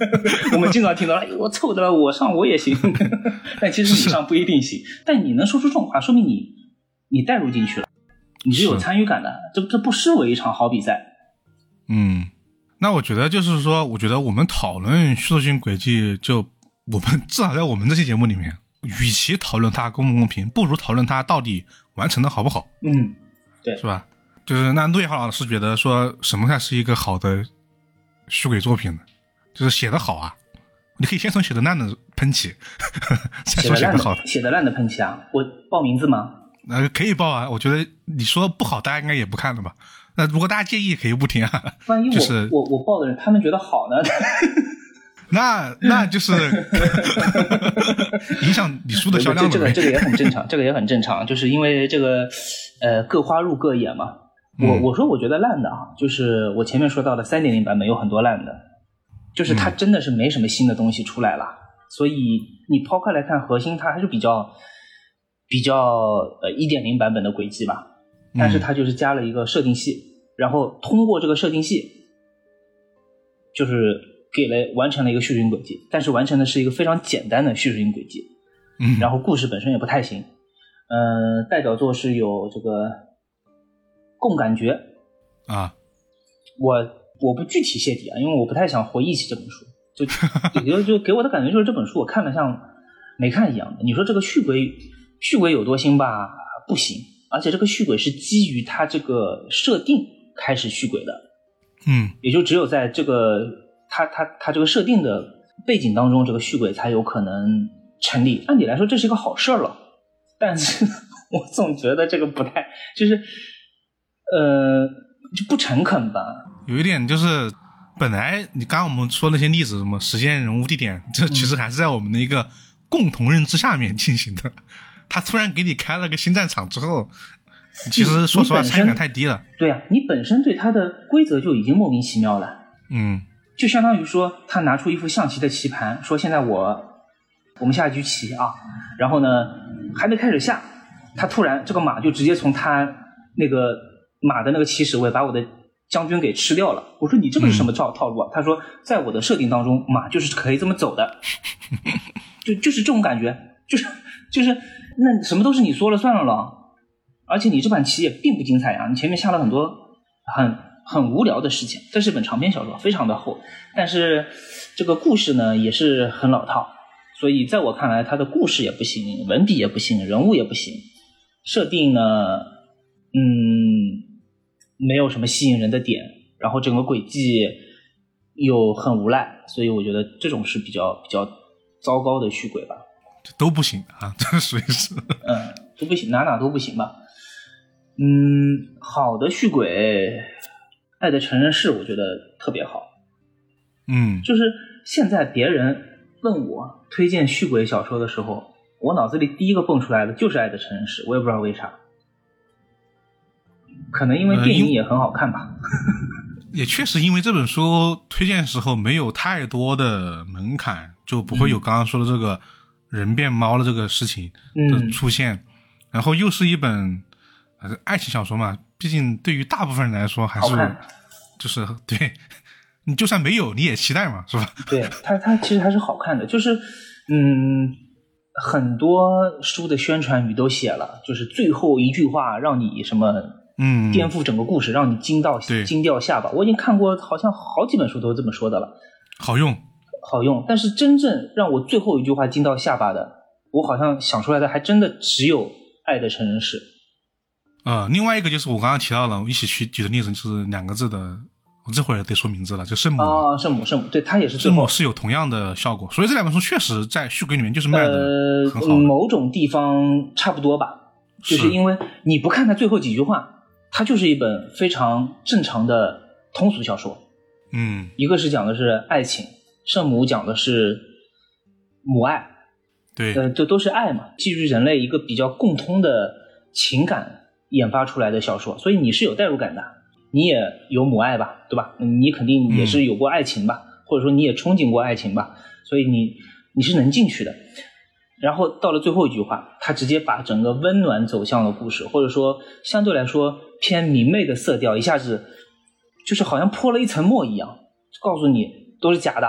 我们经常听到，哎，我凑的了，我上我也行。但其实你上不一定行。但你能说出这种话，说明你你带入进去了，你是有参与感的。这这不失为一场好比赛。嗯。那我觉得就是说，我觉得我们讨论叙述性轨迹，就我们至少在我们这期节目里面，与其讨论它公不公平，不如讨论它到底完成的好不好，嗯，对，是吧？就是那陆叶浩老师觉得说什么才是一个好的虚伪作品呢？就是写的好啊，你可以先从写的烂的喷起，再说写的烂写的好的。写的烂的喷起啊！我报名字吗？呃，可以报啊，我觉得你说不好，大家应该也不看了吧？那如果大家介意，可以不听啊。万一我、就是我我报的人他们觉得好呢？那那就是 影响你书的销量。这个这个也很正常，这个也很正常，就是因为这个呃各花入各眼嘛。我嗯我说我觉得烂的啊，就是我前面说到的三点零版本有很多烂的，就是它真的是没什么新的东西出来了。所以你抛开来看，核心它还是比较比较呃一点零版本的轨迹吧，但是它就是加了一个设定系，然后通过这个设定系，就是给了完成了一个叙事性轨迹，但是完成的是一个非常简单的叙事性轨迹，嗯，然后故事本身也不太行。嗯、代表作是有这个《共感觉》，啊，我我不具体泄底啊，因为我不太想回忆起这本书，就 就就给我的感觉就是这本书我看了像没看一样的。你说这个续轨续轨有多新吧？不行，而且这个续轨是基于它这个设定开始续轨的，嗯也就只有在这个它它它这个设定的背景当中，这个续鬼才有可能成立。按理来说，这是一个好事儿了，但是 我总觉得这个不太，就是呃就不诚恳吧。有一点就是，本来你刚刚我们说那些例子，什么时间、人物、地点，这其实还是在我们的一个共同认知下面进行的。他突然给你开了个新战场之后，其实说实话参与感太低了。对啊，你本身对它的规则就已经莫名其妙了，嗯就相当于说他拿出一副象棋的棋盘，说现在我我们下一局棋啊，然后呢还没开始下，他突然这个马就直接从他那个马的那个起始位把我的将军给吃掉了。我说你这个是什么套套路啊？他说在我的设定当中，马就是可以这么走的，就就是这种感觉，就是就是那什么都是你说了算了了。而且你这盘棋也并不精彩啊，你前面下了很多很很无聊的事情。这是本长篇小说，非常的厚，但是这个故事呢也是很老套，所以在我看来，它的故事也不行，文笔也不行，人物也不行，设定呢，嗯，没有什么吸引人的点，然后整个轨迹又很无赖，所以我觉得这种是比较比较糟糕的续轨吧。这都不行啊，这属于是。嗯，都不行，哪哪都不行吧。嗯，好的续轨，《爱的成人式》我觉得特别好。嗯就是现在别人问我推荐续鬼小说的时候，我脑子里第一个蹦出来的就是《爱的成人式》，我也不知道为啥。可能因为电影也很好看吧。也确实因为这本书推荐时候没有太多的门槛，就不会有刚刚说的这个人变猫的这个事情的嗯出现。然后又是一本呃爱情小说嘛，毕竟对于大部分人来说还是就是对你就算没有你也期待嘛，是吧？对它，它其实还是好看的，就是嗯，很多书的宣传语都写了，就是最后一句话让你什么嗯，颠覆整个故事，让你惊到对惊掉下巴。我已经看过，好像好几本书都是这么说的了，好用。好用。但是真正让我最后一句话惊到下巴的，我好像想出来的还真的只有《爱的成人式》。呃，另外一个就是我刚刚提到了，我一起去举的例子就是两个字的，我这会儿得说名字了，就圣母。啊，圣母，圣母，对，它也是圣母是有同样的效果，所以这两本书确实在续轨里面就是卖的呃很好的。某种地方差不多吧，就是是因为你不看它最后几句话，它就是一本非常正常的通俗小说。嗯，一个是讲的是爱情，圣母讲的是母爱，对，呃，这都是爱嘛，基于人类一个比较共通的情感研发出来的小说，所以你是有代入感的，你也有母爱吧，对吧？你肯定也是有过爱情吧，或者说你也憧憬过爱情吧，所以你你是能进去的。然后到了最后一句话，他直接把整个温暖走向了故事，或者说相对来说偏明媚的色调，一下子就是好像泼了一层墨一样，告诉你都是假的，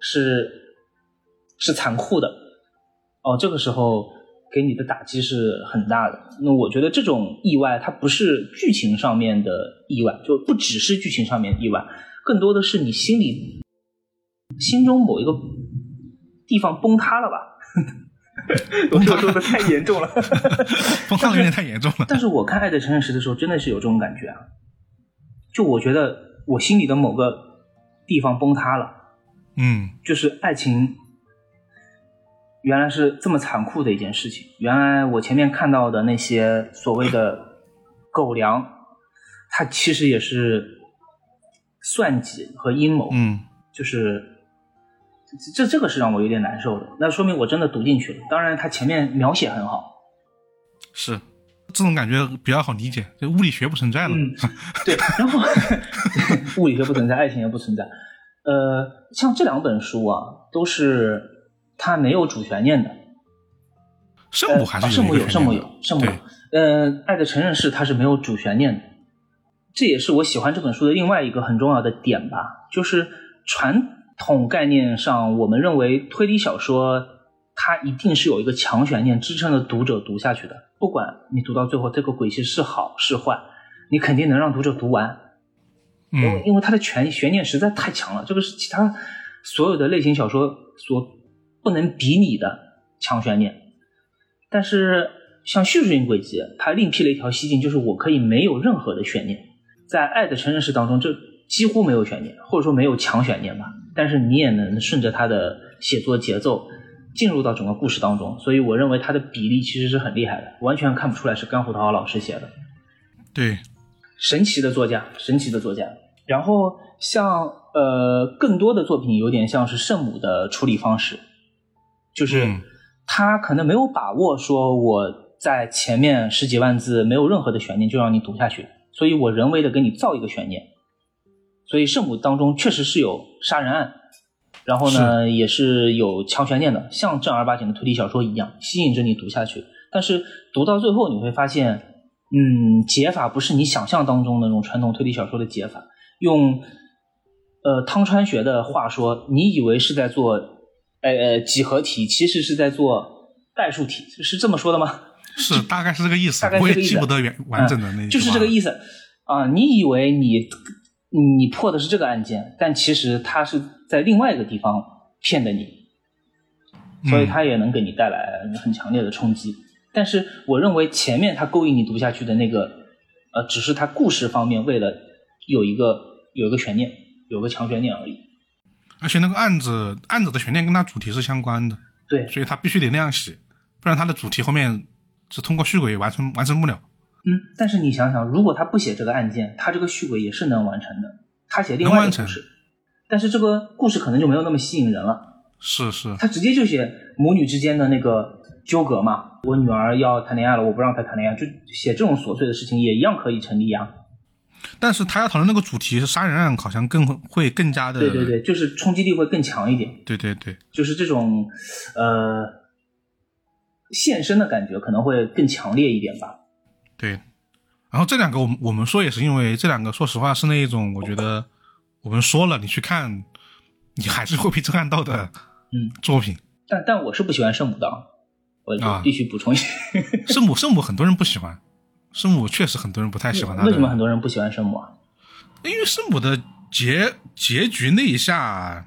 是是残酷的。哦，这个时候给你的打击是很大的。那我觉得这种意外，它不是剧情上面的意外，就不只是剧情上面的意外，更多的是你心里心中某一个地方崩塌了吧。我这说的太严重了，崩塌有点太严重了。但是我看《爱的成人时》的时候，真的是有这种感觉啊！就我觉得我心里的某个地方崩塌了，嗯就是爱情原来是这么残酷的一件事情。原来我前面看到的那些所谓的狗粮，它其实也是算计和阴谋。嗯就是这这个是让我有点难受的。那说明我真的读进去了。当然，它前面描写很好，是这种感觉比较好理解，就物理学不存在了。嗯，对。然后物理学不存在，爱情也不存在。呃，像这两本书啊，都是它没有主悬念的。圣母还是圣母有，圣母有，圣母有。呃，爱的承认是它是没有主悬念的，这也是我喜欢这本书的另外一个很重要的点吧。就是传统概念上，我们认为推理小说它一定是有一个强悬念支撑着读者读下去的，不管你读到最后这个轨迹是好是坏，你肯定能让读者读完。嗯，因为它的悬悬念实在太强了，这个是其他所有的类型小说所不能比拟的强悬念。但是像叙事性轨迹，它另辟了一条蹊径，就是我可以没有任何的悬念。在《爱的成人式》当中，这几乎没有悬念，或者说没有强悬念吧。但是你也能顺着他的写作节奏进入到整个故事当中，所以我认为他的比例其实是很厉害的，完全看不出来是甘胡桃老师写的。对，神奇的作家，神奇的作家。然后像呃更多的作品有点像是圣母的处理方式，就是他可能没有把握说我在前面十几万字没有任何的悬念就让你读下去，所以我人为的给你造一个悬念。所以圣母当中确实是有杀人案，然后呢也是有强悬念的，像正儿八经的推理小说一样吸引着你读下去。但是读到最后你会发现，嗯，解法不是你想象当中的那种传统推理小说的解法。用呃汤川学的话说，你以为是在做呃呃几何题，其实是在做代数题，是这么说的吗？是，大概是这个意思。大概我也记不得原完整的那就是这个意思啊！你以为你你破的是这个案件，但其实他是在另外一个地方骗的你，所以他也能给你带来很强烈的冲击。但是我认为前面他勾引你读下去的那个，呃，只是他故事方面为了有一个。有一个悬念，有个强悬念而已。而且那个案子，案子的悬念跟他主题是相关的，对，所以他必须得那样写，不然他的主题后面是通过续轨完成完成不了。嗯，但是你想想，如果他不写这个案件，他这个续轨也是能完成的。他写另外一个故事，但是这个故事可能就没有那么吸引人了。是是，他直接就写母女之间的那个纠葛嘛。我女儿要谈恋爱了，我不让她谈恋爱，就写这种琐碎的事情也一样可以成立啊。但是他要讨论那个主题是杀人案，好像更会更加的对对对，就是冲击力会更强一点。对对对，就是这种呃现身的感觉可能会更强烈一点吧。对，然后这两个我们我们说也是因为这两个，说实话是那一种，我觉得我们说了你去看，你还是会被震撼到的嗯作品。但但我是不喜欢圣母的，我必须补充一下，圣母圣母很多人不喜欢。圣母确实很多人不太喜欢他。为什么很多人不喜欢圣母啊？因为圣母的结结局那一下，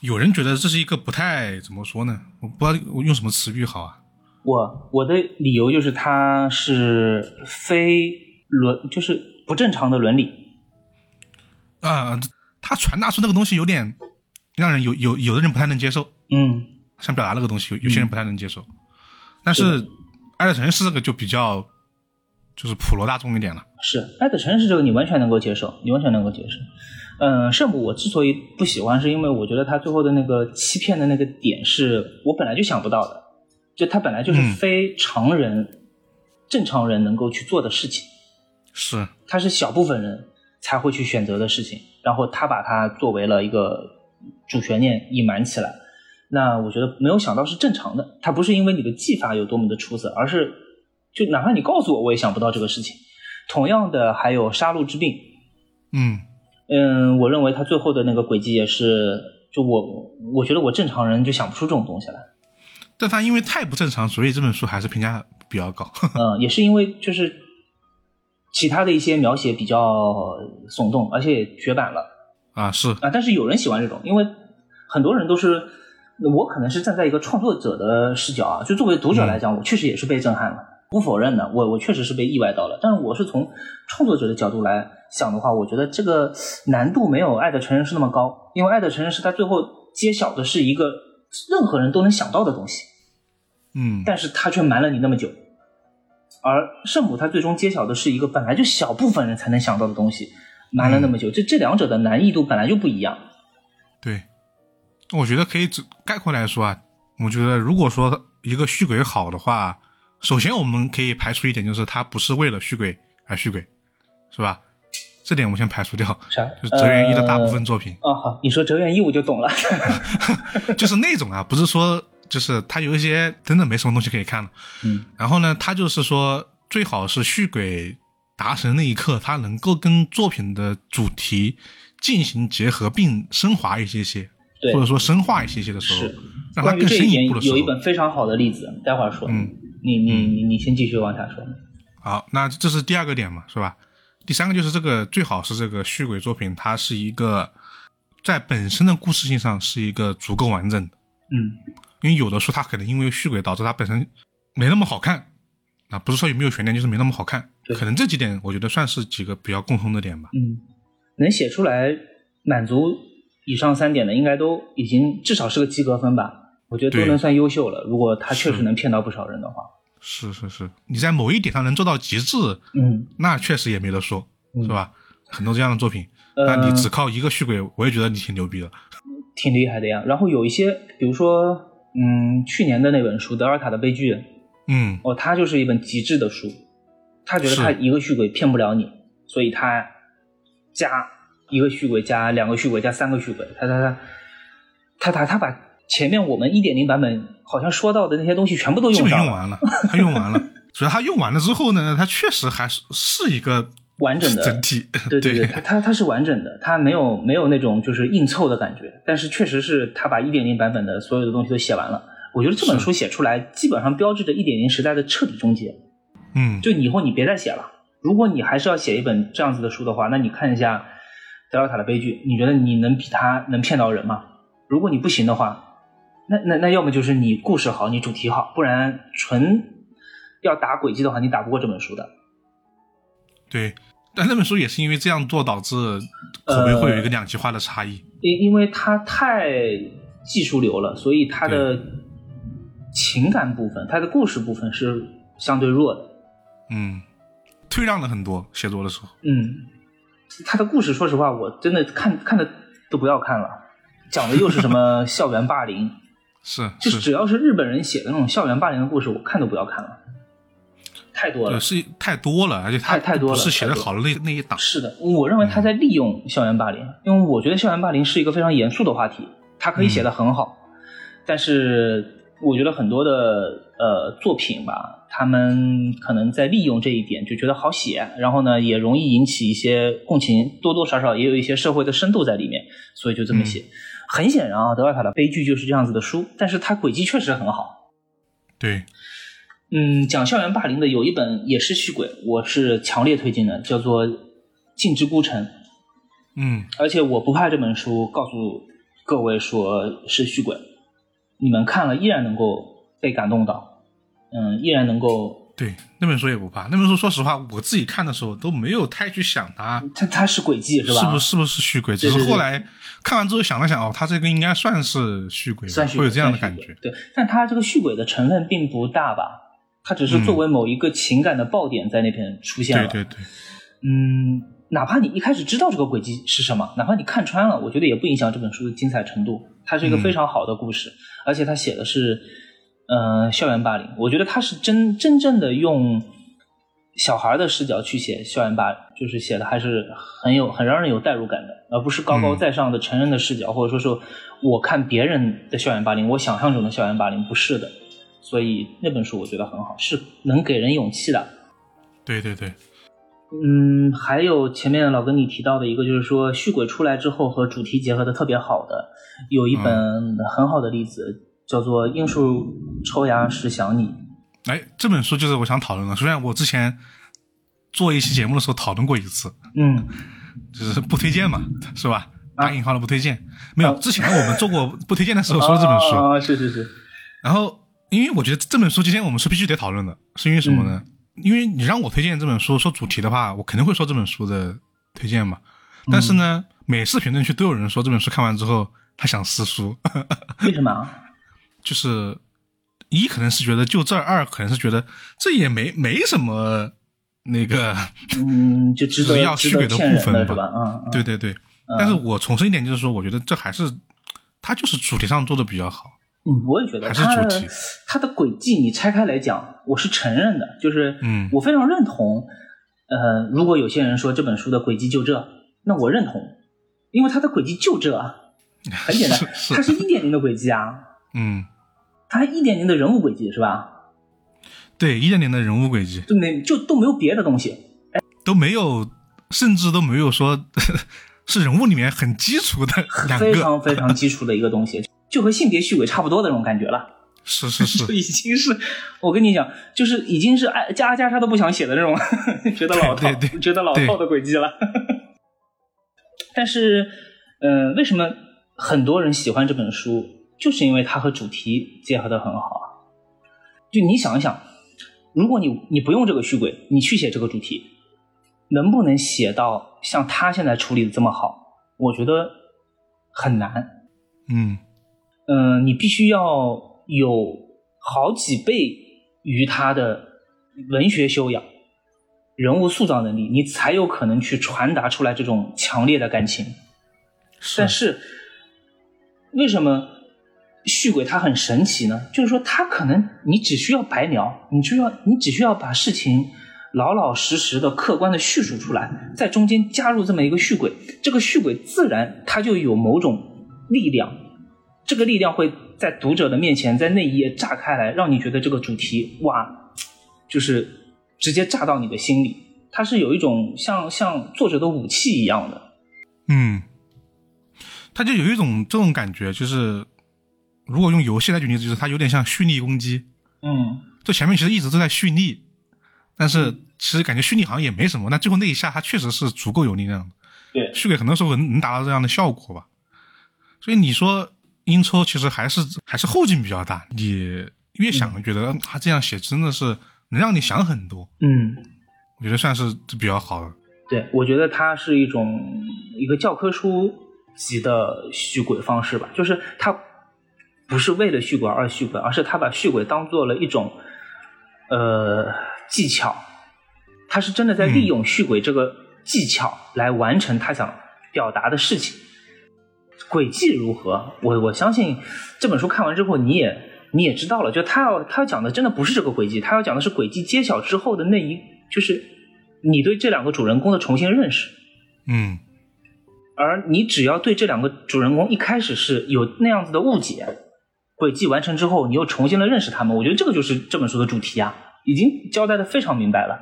有人觉得这是一个不太怎么说呢？我不知道我用什么词语好啊。我我的理由就是他是非伦，就是不正常的伦理。啊，他传达出那个东西有点让人有有有的人不太能接受。嗯，想表达那个东西，有有些人不太能接受。但是爱的城是这个就比较。就是普罗大众一点了。是《爱的城市》这个你完全能够接受，你完全能够接受。嗯，圣母我之所以不喜欢，是因为我觉得他最后的那个欺骗的那个点是我本来就想不到的，就他本来就是非常人、正常人能够去做的事情。是，他是小部分人才会去选择的事情，然后他把它作为了一个主悬念隐瞒起来。那我觉得没有想到是正常的，他不是因为你的技法有多么的出色，而是。就哪怕你告诉我，我也想不到这个事情。同样的，还有杀戮之病。嗯嗯，我认为他最后的那个轨迹也是，就我我觉得我正常人就想不出这种东西来。但他因为太不正常，所以这本书还是评价比较高。嗯，也是因为就是其他的一些描写比较耸动，而且也绝版了。啊，是啊，但是有人喜欢这种，因为很多人都是我可能是站在一个创作者的视角啊，就作为读者来讲，我确实也是被震撼了。不否认的，我我确实是被意外到了，但是我是从创作者的角度来想的话，我觉得这个难度没有《爱的成人式》那么高，因为《爱的成人式》它最后揭晓的是一个任何人都能想到的东西，嗯，但是它却瞒了你那么久，而圣母它最终揭晓的是一个本来就小部分人才能想到的东西，瞒了那么久，这这两者的难易度本来就不一样，对，我觉得可以概括来说啊，我觉得如果说一个续鬼好的话，首先我们可以排除一点，就是他不是为了续轨而续轨，是吧？这点我们先排除掉。啥？就是泽原一的大部分作品，哦，好，你说哲原一我就懂了。就是那种啊，不是说就是他有一些真的没什么东西可以看了。嗯然后呢，他就是说最好是续轨达成那一刻，他能够跟作品的主题进行结合，并升华一些些，对或者说深化一些些的时候是，让它更深一步的时候有一。本非常好的例子，待会儿说。嗯，你你你你先继续往下说。好，那这是第二个点嘛，是吧？第三个就是这个最好是这个续轨作品，它是一个在本身的故事性上是一个足够完整的。嗯因为有的书它可能因为续轨导致它本身没那么好看，啊，不是说有没有悬念，就是没那么好看。对可能这几点我觉得算是几个比较共通的点吧。嗯，能写出来满足以上三点的，应该都已经至少是个及格分吧。我觉得都能算优秀了。如果他确实能骗到不少人的话，是是是，你在某一点上能做到极致，嗯，那确实也没得说，嗯是吧？很多这样的作品，呃那你只靠一个续鬼，我也觉得你挺牛逼的。挺厉害的呀。然后有一些，比如说，嗯，去年的那本书《德尔塔的悲剧》，嗯，哦，他就是一本极致的书。他觉得他一个续鬼骗不了你，所以他加一个续鬼，加两个续鬼，加三个续鬼，他他他他他他把前面我们一点零版本好像说到的那些东西全部都用上了，用完了，他用完了。主要他用完了之后呢，他确实还是是一个完整的整体。对对对，它它它是完整的，它没有没有那种就是硬凑的感觉，但是确实是他把一点零版本的所有的东西都写完了。我觉得这本书写出来，基本上标志着一点零时代的彻底终结。嗯，就以后你别再写了。如果你还是要写一本这样子的书的话，那你看一下《德尔塔的悲剧》，你觉得你能比他能骗到人吗？如果你不行的话，那那那要么就是你故事好，你主题好，不然纯要打轨迹的话，你打不过这本书的。对。但那本书也是因为这样做导致口碑会有一个两极化的差异。因因为它太技术流了，所以它的情感部分、它的故事部分是相对弱的。嗯，退让了很多写作的时候。嗯，他的故事，说实话，我真的看看的都不要看了，讲的又是什么校园霸凌，是就是。只要是日本人写的那种校园霸凌的故事，我看都不要看了，太多了。对，。是太多了，而且太太多了是写的好的那那一档。是的，我认为他在利用校园霸凌，因为我觉得校园霸凌是一个非常严肃的话题，他可以写的很好，但是我觉得很多的呃作品吧，他们可能在利用这一点就觉得好写，然后呢也容易引起一些共情，多多少少也有一些社会的深度在里面，所以就这么写。很显然啊，德尔塔的悲剧就是这样子的书，但是它轨迹确实很好。对，嗯，讲校园霸凌的有一本也是续轨，我是强烈推荐的，叫做《镜之孤城》。嗯，而且我不怕这本书告诉各位说是续轨，你们看了依然能够被感动到，嗯，依然能够，对，那本书也不怕。那本书说实话，我自己看的时候都没有太去想它它它是轨迹是吧？是不是是不是续轨，只是后来看完之后想了想，哦，它这个应该算是续轨会有这样的感觉。对，但它这个续轨的成分并不大吧？它只是作为某一个情感的爆点在那边出现了。对对对，嗯，哪怕你一开始知道这个轨迹是什么，哪怕你看穿了，我觉得也不影响这本书的精彩程度。它是一个非常好的故事，而且它写的是，呃，校园霸凌。我觉得他是真真正的用小孩的视角去写校园霸凌，就是写的还是很有很让人有代入感的，而不是高高在上的成人的视角，或者说是我看别人的校园霸凌，我想象中的校园霸凌不是的。所以那本书我觉得很好，是能给人勇气的。对对对，嗯，还有前面老跟你提到的一个，就是说续鬼出来之后和主题结合的特别好的，有一本很好的例子，叫做《应数抽芽时想你》。哎，这本书就是我想讨论的。虽然我之前做一期节目的时候讨论过一次，嗯就是不推荐嘛，是吧？啊打引号的不推荐。没有，啊之前我们做过不推荐的时候说了这本书，啊，是是是，然后因为我觉得这本书今天我们是必须得讨论的，是因为什么呢？因为你让我推荐这本书说主题的话，我肯定会说这本书的推荐嘛。但是呢，每次评论区都有人说这本书看完之后他想撕书，为什么啊？就是一可能是觉得就这儿，二可能是觉得这也没没什么那个，嗯，就 值得就是要值续轨的部分吧？嗯，嗯对对对。但是我重申一点，就是说，我觉得这还是它就是主题上做的比较好。嗯，我也觉得还是它主题它的轨迹你拆开来讲，我是承认的，就是嗯我非常认同。呃，如果有些人说这本书的轨迹就这，那我认同，因为它的轨迹就这，很简单是，是它是一点零的轨迹啊，嗯，它还一点零的人物轨迹是吧？对，一点点的人物轨迹。就没就都没有别的东西，哎都没有，甚至都没有说 是人物里面很基础的 两非，常非常基础的一个东西，就和性别虚伪差不多的那种感觉了。是是是。就，已经是，我跟你讲，就是已经是爱加加沙都不想写的这种，觉得老套，对对对。觉得老套的轨迹了。但是，呃，为什么很多人喜欢这本书，就是因为它和主题结合的很好啊。就你想一想，如果你你不用这个虚轨，你去写这个主题，能不能写到像他现在处理的这么好？我觉得很难。嗯嗯，你必须要有好几倍于他的文学修养、人物塑造能力，你才有可能去传达出来这种强烈的感情。但是，为什么续鬼它很神奇呢？就是说，它可能你只需要白描，你就要你只需要把事情老老实实的、客观的叙述出来，在中间加入这么一个续鬼，这个续鬼自然它就有某种力量，这个力量会在读者的面前，在那一页炸开来，让你觉得这个主题哇，就是直接炸到你的心里。它是有一种像像作者的武器一样的，嗯，他就有一种这种感觉，就是如果用游戏来举例子，就是它有点像蓄力攻击，嗯。就前面其实一直都在蓄力，但是其实感觉蓄力好像也没什么，但最后那一下它确实是足够有力量的。对，蓄给很多时候能能达到这样的效果吧。所以你说英抽其实还是还是后劲比较大，你越想觉得他这样写真的是能让你想很多，嗯，我觉得算是比较好的。对，我觉得它是一种一个教科书级的续轨方式吧，就是它不是为了续轨而续轨，而是他把续轨当做了一种呃技巧，他是真的在利用续轨这个技巧来完成他想表达的事情。轨迹如何？我我相信这本书看完之后，你也你也知道了，就他要他要讲的真的不是这个轨迹，他要讲的是轨迹揭晓之后的那一，就是你对这两个主人公的重新认识。嗯而你只要对这两个主人公一开始是有那样子的误解，轨迹完成之后，你又重新的认识他们，我觉得这个就是这本书的主题啊，已经交代的非常明白了。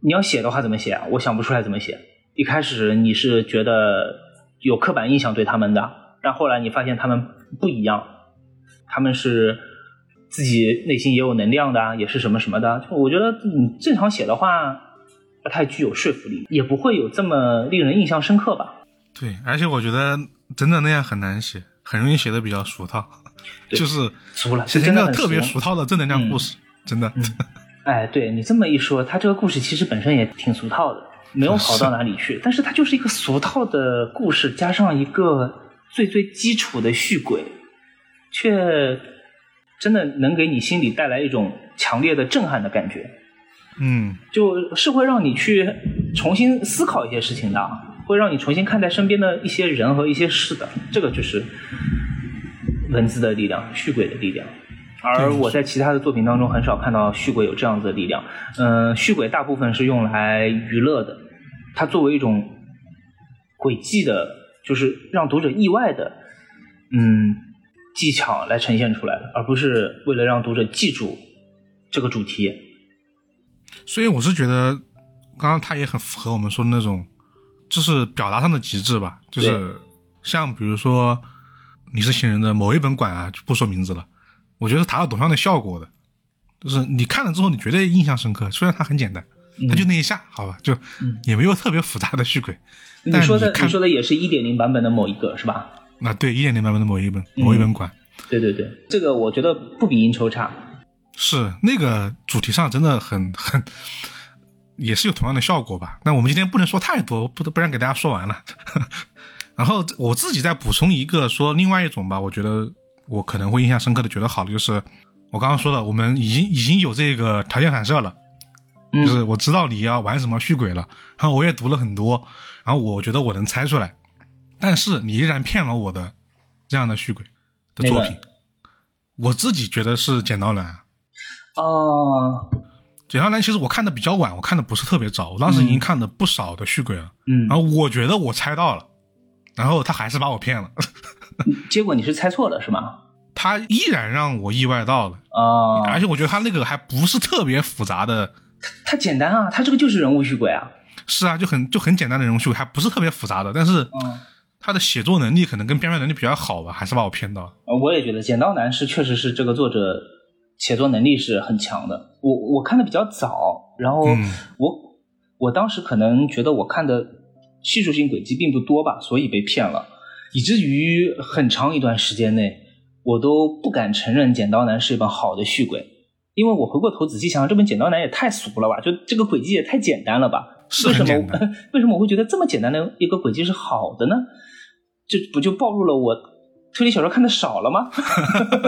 你要写的话怎么写？我想不出来怎么写。一开始你是觉得有刻板印象对他们的，但后来你发现他们不一样，他们是自己内心也有能量的，也是什么什么的。就我觉得你正常写的话，不太具有说服力，也不会有这么令人印象深刻吧。对，而且我觉得真的那样很难写，很容易写的比较俗套，就是俗了，写成真的很一个特别俗俗套的正能量故事，真的。哎，对你这么一说，他这个故事其实本身也挺俗套的，没有好到哪里去。但是它就是一个俗套的故事，加上一个最最基础的续轨，却真的能给你心里带来一种强烈的震撼的感觉，嗯，就是会让你去重新思考一些事情的啊，会让你重新看待身边的一些人和一些事的。这个就是文字的力量，续轨的力量。而我在其他的作品当中很少看到续轨有这样子的力量。嗯、续轨大部分是用来娱乐的，它作为一种轨迹的，就是让读者意外的，嗯，技巧来呈现出来的，而不是为了让读者记住这个主题。所以我是觉得，刚刚他也很符合我们说的那种，就是表达上的极致吧，就是像比如说《你是新人》的某一本馆啊，就不说名字了，我觉得达到同样的效果的，就是你看了之后你绝对印象深刻，虽然它很简单，它就那一下，好吧，就也没有特别复杂的续轨。但你说的看你说的也是一点零版本的某一个是吧？那，对，一点零版本的某一本某一本馆。对对对，这个我觉得不比应酬差。是那个主题上真的很很，也是有同样的效果吧。那我们今天不能说太多，不不然给大家说完了。然后我自己再补充一个，说另外一种吧，我觉得我可能会印象深刻的，觉得好的就是我刚刚说的，我们已经已经有这个条件反射了，嗯就是我知道你要玩什么续轨了，然后我也读了很多，然后我觉得我能猜出来，但是你依然骗了我的这样的续鬼的作品。我自己觉得是剪刀男。哦，剪刀男其实我看的比较晚，我看的不是特别早，我当时已经看了不少的续鬼了。嗯然后我觉得我猜到了，然后他还是把我骗了，结果你是猜错了是吗？他依然让我意外到了，啊、而且我觉得他那个还不是特别复杂的，他简单啊，他这个就是人物续鬼啊。是啊，就很就很简单的人物续鬼，还不是特别复杂的，但是嗯，他的写作能力可能跟编排能力比较好吧，还是把我骗到了。呃我也觉得《剪刀男》是确实是这个作者写作能力是很强的。我我看的比较早，然后嗯我、我当时可能觉得我看的叙述性轨迹并不多吧，所以被骗了，以至于很长一段时间内我都不敢承认《剪刀男》是一本好的续轨。因为我回过头仔细想想，这本《剪刀男》也太俗了吧，就这个轨迹也太简单了吧？是为什么 为什么我会觉得这么简单的一个轨迹是好的呢？这不就暴露了我推理小说看的少了吗？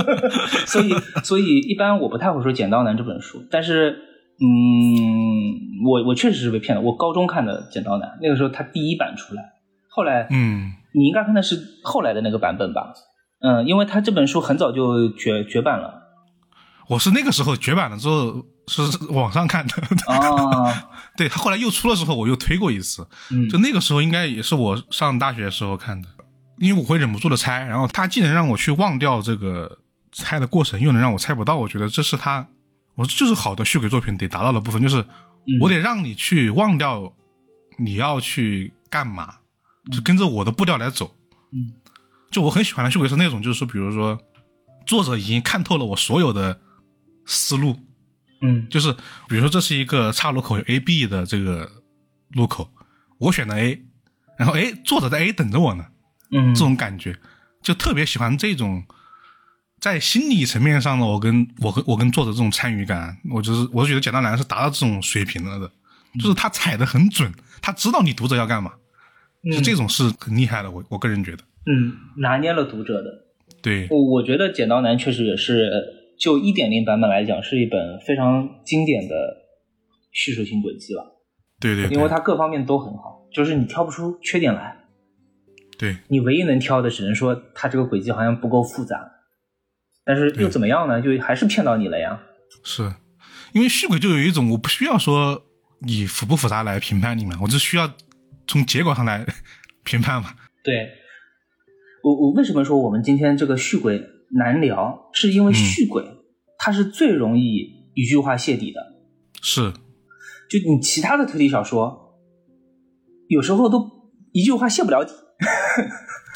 所以，所以一般我不太会说《剪刀男》这本书，但是，嗯，我我确实是被骗了。我高中看的《剪刀男》，那个时候他第一版出来，后来嗯，你应该看的是后来的那个版本吧？嗯，因为他这本书很早就绝绝版了。我是那个时候绝版了之后是网上看的，啊，对他后来又出了之后我又推过一次，嗯就那个时候应该也是我上大学的时候看的，因为我会忍不住的猜，然后他既能让我去忘掉这个猜的过程，又能让我猜不到，我觉得这是他，我说就是好的续鬼作品得达到的部分，就是我得让你去忘掉你要去干嘛，就跟着我的步调来走。嗯，就我很喜欢的续鬼是那种，就是说，比如说作者已经看透了我所有的思路，嗯。就是比如说这是一个岔路口有 A、B 的这个路口，我选了 A，然后哎，作者在 A 等着我呢，嗯，这种感觉就特别喜欢这种在心理层面上呢我跟我跟我跟作者这种参与感，我就是我觉得简单来是达到这种水平了的，就是他踩的很准，他知道你读者要干嘛，就这种是很厉害的，我我个人觉得，嗯拿捏了读者的。对，我我觉得《剪刀男》确实也是就一点零版本来讲，是一本非常经典的叙述性轨迹了，对对对，因为它各方面都很好，就是你挑不出缺点来。对你唯一能挑的，只能说它这个轨迹好像不够复杂，但是又怎么样呢？就还是骗到你了呀。是因为续鬼就有一种我不需要说你复不复杂来评判你嘛，我只需要从结果上来 评判嘛。对，我我为什么说我们今天这个续轨难聊，是因为续轨、它是最容易一句话泄底的。是，就你其他的推理小说，有时候都一句话泄不了底。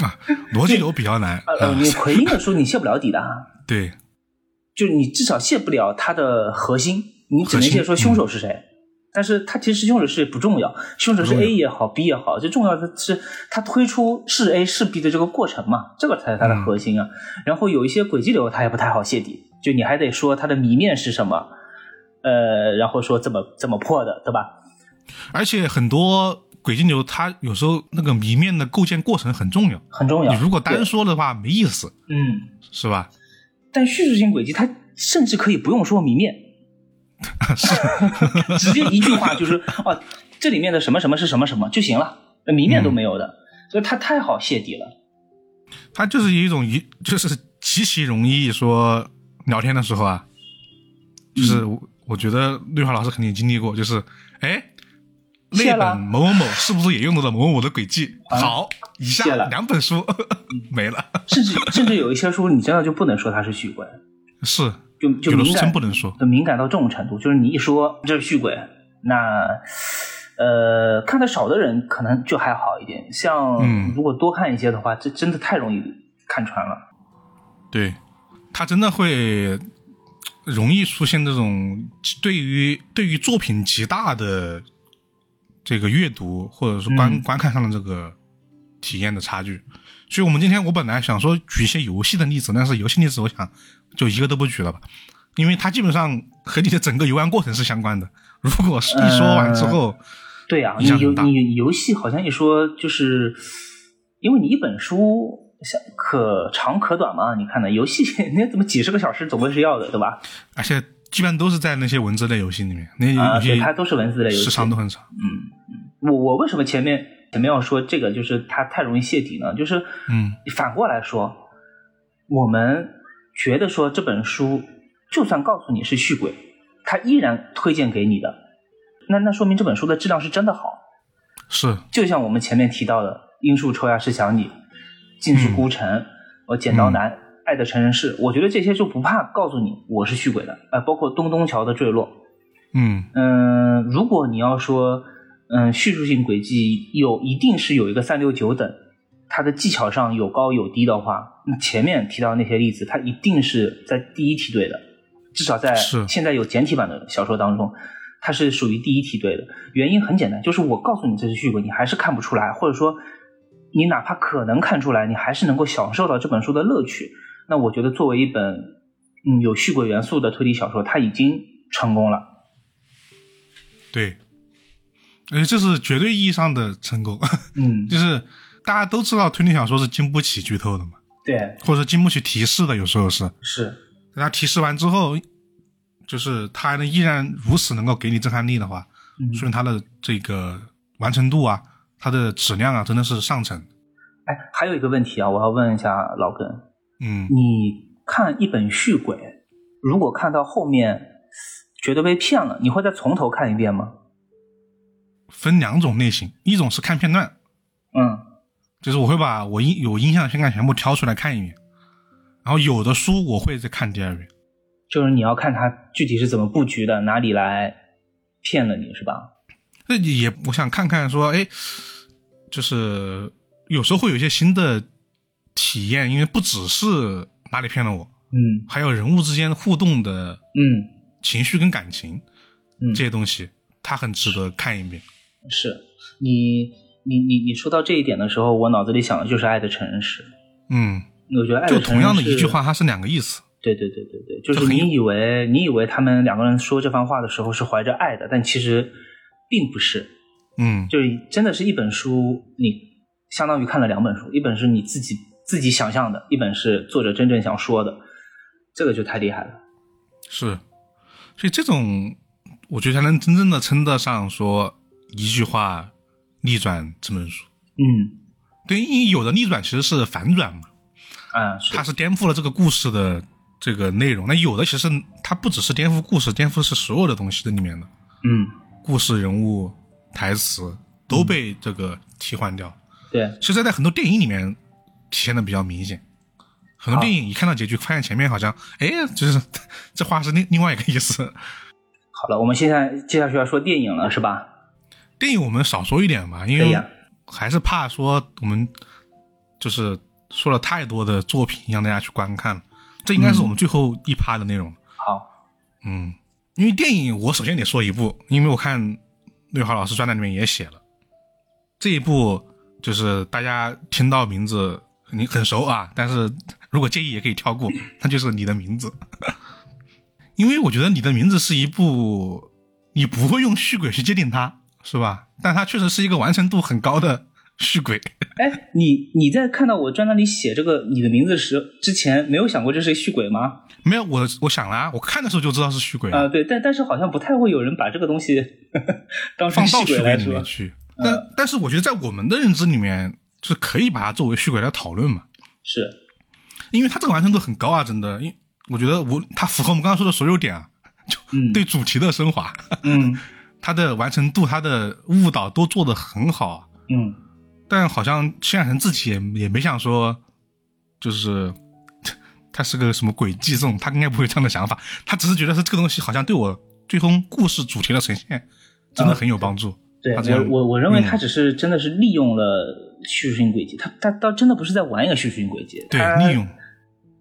啊逻辑流比较难。呃，啊你奎因的书你泄不了底的啊，对，就是你至少泄不了他的核心，你只能泄说凶手是谁。但是他其实凶手是不重要，凶手是 A 也好，B 也好，最重要的是他推出是 A 是 B 的这个过程嘛，这个才是它的嗯核心啊。然后有一些轨迹流它也不太好泄底，就你还得说它的谜面是什么，呃，然后说怎么怎么破的，对吧？而且很多轨迹流，它有时候那个谜面的构建过程很重要。很重要。你如果单说的话没意思，嗯，是吧？但叙述性轨迹它甚至可以不用说谜面，直接一句话就是哦，这里面的什么什么是什么什么就行了，呃谜面都没有的，所以它太好泄底了。它就是一种一，就是极其容易说聊天的时候啊，就是嗯。我、我觉得绿华老师肯定经历过，就是哎，那本某某某是不是也用到了某某某的轨迹？啊好，以下了。两本书 没了，甚至甚至有一些书，你真的就不能说它是续鬼，是就就有的书敏感真不能说。就敏感到这种程度，就是你一说这是续鬼，那呃看的少的人可能就还好一点，像嗯。如果多看一些的话，这真的太容易看穿了。对，他真的会容易出现这种对于对于作品极大的这个阅读或者是观、嗯观看上的这个体验的差距。所以我们今天我本来想说举一些游戏的例子，但是游戏例子我想就一个都不举了吧，因为它基本上和你的整个游玩过程是相关的。如果是一说完之后，对啊、你游你游戏好像一说就是，因为你一本书像可长可短嘛，你看呢，游戏 那怎么几十个小时总归是要的，对吧？而且基本上都是在那些文字类游戏里面，那游戏对，它都是文字类游戏。时长都很长。我我为什么前面前面要说这个，就是它太容易泄底呢？就是嗯。反过来说，我们觉得说这本书就算告诉你是续鬼，它依然推荐给你的，那那说明这本书的质量是真的好。是，就像我们前面提到的，《樱树抽芽是想你》，《尽是孤城》，我剪刀男，爱的成人式，我觉得这些就不怕告诉你我是续鬼的，呃，包括东东桥的坠落，嗯。嗯，如果你要说，嗯，叙述性轨迹有一定是有一个三六九等，它的技巧上有高有低的话，那前面提到那些例子，它一定是在第一梯队的，至少在是现在有简体版的小说当中，它是属于第一梯队的。原因很简单，就是我告诉你这是续鬼，你还是看不出来，或者说你哪怕可能看出来，你还是能够享受到这本书的乐趣。那我觉得作为一本嗯有续鬼元素的推理小说，它已经成功了。对，而且这是绝对意义上的成功，嗯，就是大家都知道推理小说是经不起剧透的嘛，对，或者经不起提示的，有时候是。是，等他提示完之后，就是他还能依然如此能够给你震撼力的话，嗯说明他的这个完成度啊，它的质量啊，真的是上乘。哎，还有一个问题啊，我要问一下老根，嗯，你看一本续鬼，如果看到后面觉得被骗了，你会再从头看一遍吗？分两种类型，一种是看片段，嗯就是我会把我印有印象的片段全部挑出来看一遍，然后有的书我会再看第二遍。就是你要看它具体是怎么布局的，哪里来骗了你是吧？那也我想看看说，哎，就是有时候会有一些新的体验，因为不只是哪里骗了我，嗯还有人物之间互动的嗯情绪跟感情嗯，这些东西，它很值得看一遍。是你你你你说到这一点的时候，我脑子里想的就是《爱的成人式》。嗯，我觉得《爱就同样的一句话，它是两个意思。对对对对对，就就是你以为你以为他们两个人说这番话的时候是怀着爱的，但其实并不是。嗯，就是真的是一本书，你相当于看了两本书，一本是你自己自己想象的，一本是作者真正想说的，这个就太厉害了。是，所以这种我觉得才能真正的称得上说一句话逆转这本书。嗯，对，因为有的逆转其实是反转嘛，嗯，是它是颠覆了这个故事的这个内容。那有的其实它不只是颠覆故事，颠覆是所有的东西在里面的，嗯，故事、人物、台词都被这个替换掉。对，其实，在很多电影里面体现的比较明显。很多电影一看到结局，发现前面好像，哎，就是 这话是另另外一个意思。好了，我们现在接下去要说电影了，是吧？电影我们少说一点吧，因为还是怕说我们就是说了太多的作品让大家去观看了。这应该是我们最后一趴的内容。好，嗯，因为电影我首先得说一部，因为我看六号老师专栏里面也写了，这一部就是大家听到名字你很熟啊，但是如果介意也可以跳过，那就是你的名字。因为我觉得你的名字是一部你不会用续轨去界定它，是吧？但它确实是一个完成度很高的续鬼。哎，你你在看到我专栏里写这个你的名字时之前，没有想过这是续鬼吗？没有，我我想了啊，我看的时候就知道是续轨了啊、对，但但是好像不太会有人把这个东西 当成续放到续轨来说。去。但但是我觉得在我们的认知里面，是可以把它作为续鬼来讨论嘛，是，因为它这个完成度很高啊，真的。因我觉得我它符合我们刚刚说的所有点啊，就嗯对主题的升华，嗯它的完成度、它的误导都做得很好啊。嗯但好像新海诚自己也也没想说，就是 他是个什么诡计这种，他应该不会有这样的想法，他只是觉得是这个东西好像对我最终故事主题的呈现真的很有帮助。对他这样我我我认为嗯他只是真的是利用了叙述性轨迹，他他倒真的不是在玩一个叙述性轨迹，对，利用，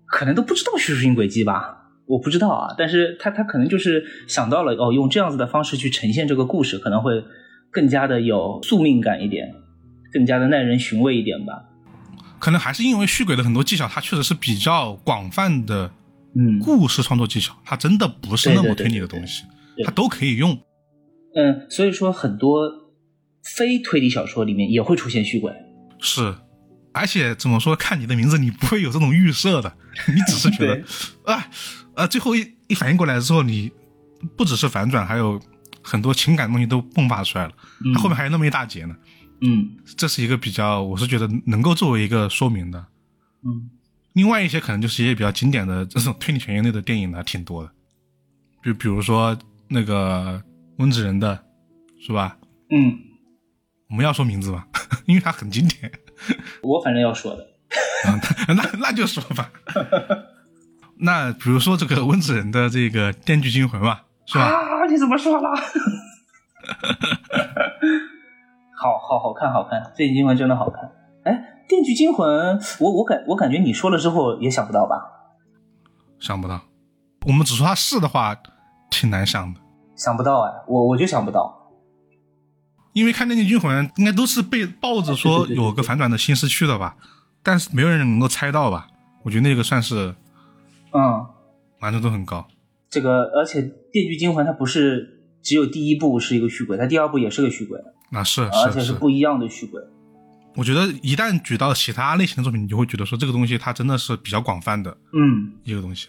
可能都不知道叙述性轨迹吧。我不知道啊，但是他他可能就是想到了哦，用这样子的方式去呈现这个故事，可能会更加的有宿命感一点，更加的耐人寻味一点吧。可能还是因为续鬼的很多技巧，它确实是比较广泛的嗯故事创作技巧，它真的不是那么推理的东西对，对它都可以用。嗯，所以说很多非推理小说里面也会出现续鬼。是，而且怎么说，看你的名字，你不会有这种预设的，你只是觉得 啊啊，最后一一反应过来之后，你不只是反转，还有很多情感东西都迸发出来了，后面还有那么一大截呢。嗯这是一个比较，我是觉得能够作为一个说明的。嗯另外一些可能就是一些比较经典的这种推理悬疑类的电影呢，挺多的，就比如说那个温子仁的，是吧？嗯，我们要说名字吧，因为它很经典。我反正要说的。嗯，那那就说吧。那比如说这个温子仁的这个《电锯惊魂》吧，是吧？啊，你怎么说了？好好好看，好看，《电锯惊魂》真的好看。哎，《电锯惊魂》，我我感我感觉你说了之后也想不到吧？想不到。我们只说他是的话，挺难想的。想不到哎，我我就想不到，因为看《电锯惊魂》应该都是被抱着说有个反转的心思去的吧，但是没有人能够猜到吧？我觉得那个算是，嗯，难度都很高。这个而且《电锯惊魂》它不是只有第一部是一个续鬼，它第二部也是个续鬼，那是而且是是。不一样的续鬼。我觉得一旦举到其他类型的作品，你就会觉得说这个东西它真的是比较广泛的嗯。一个东西，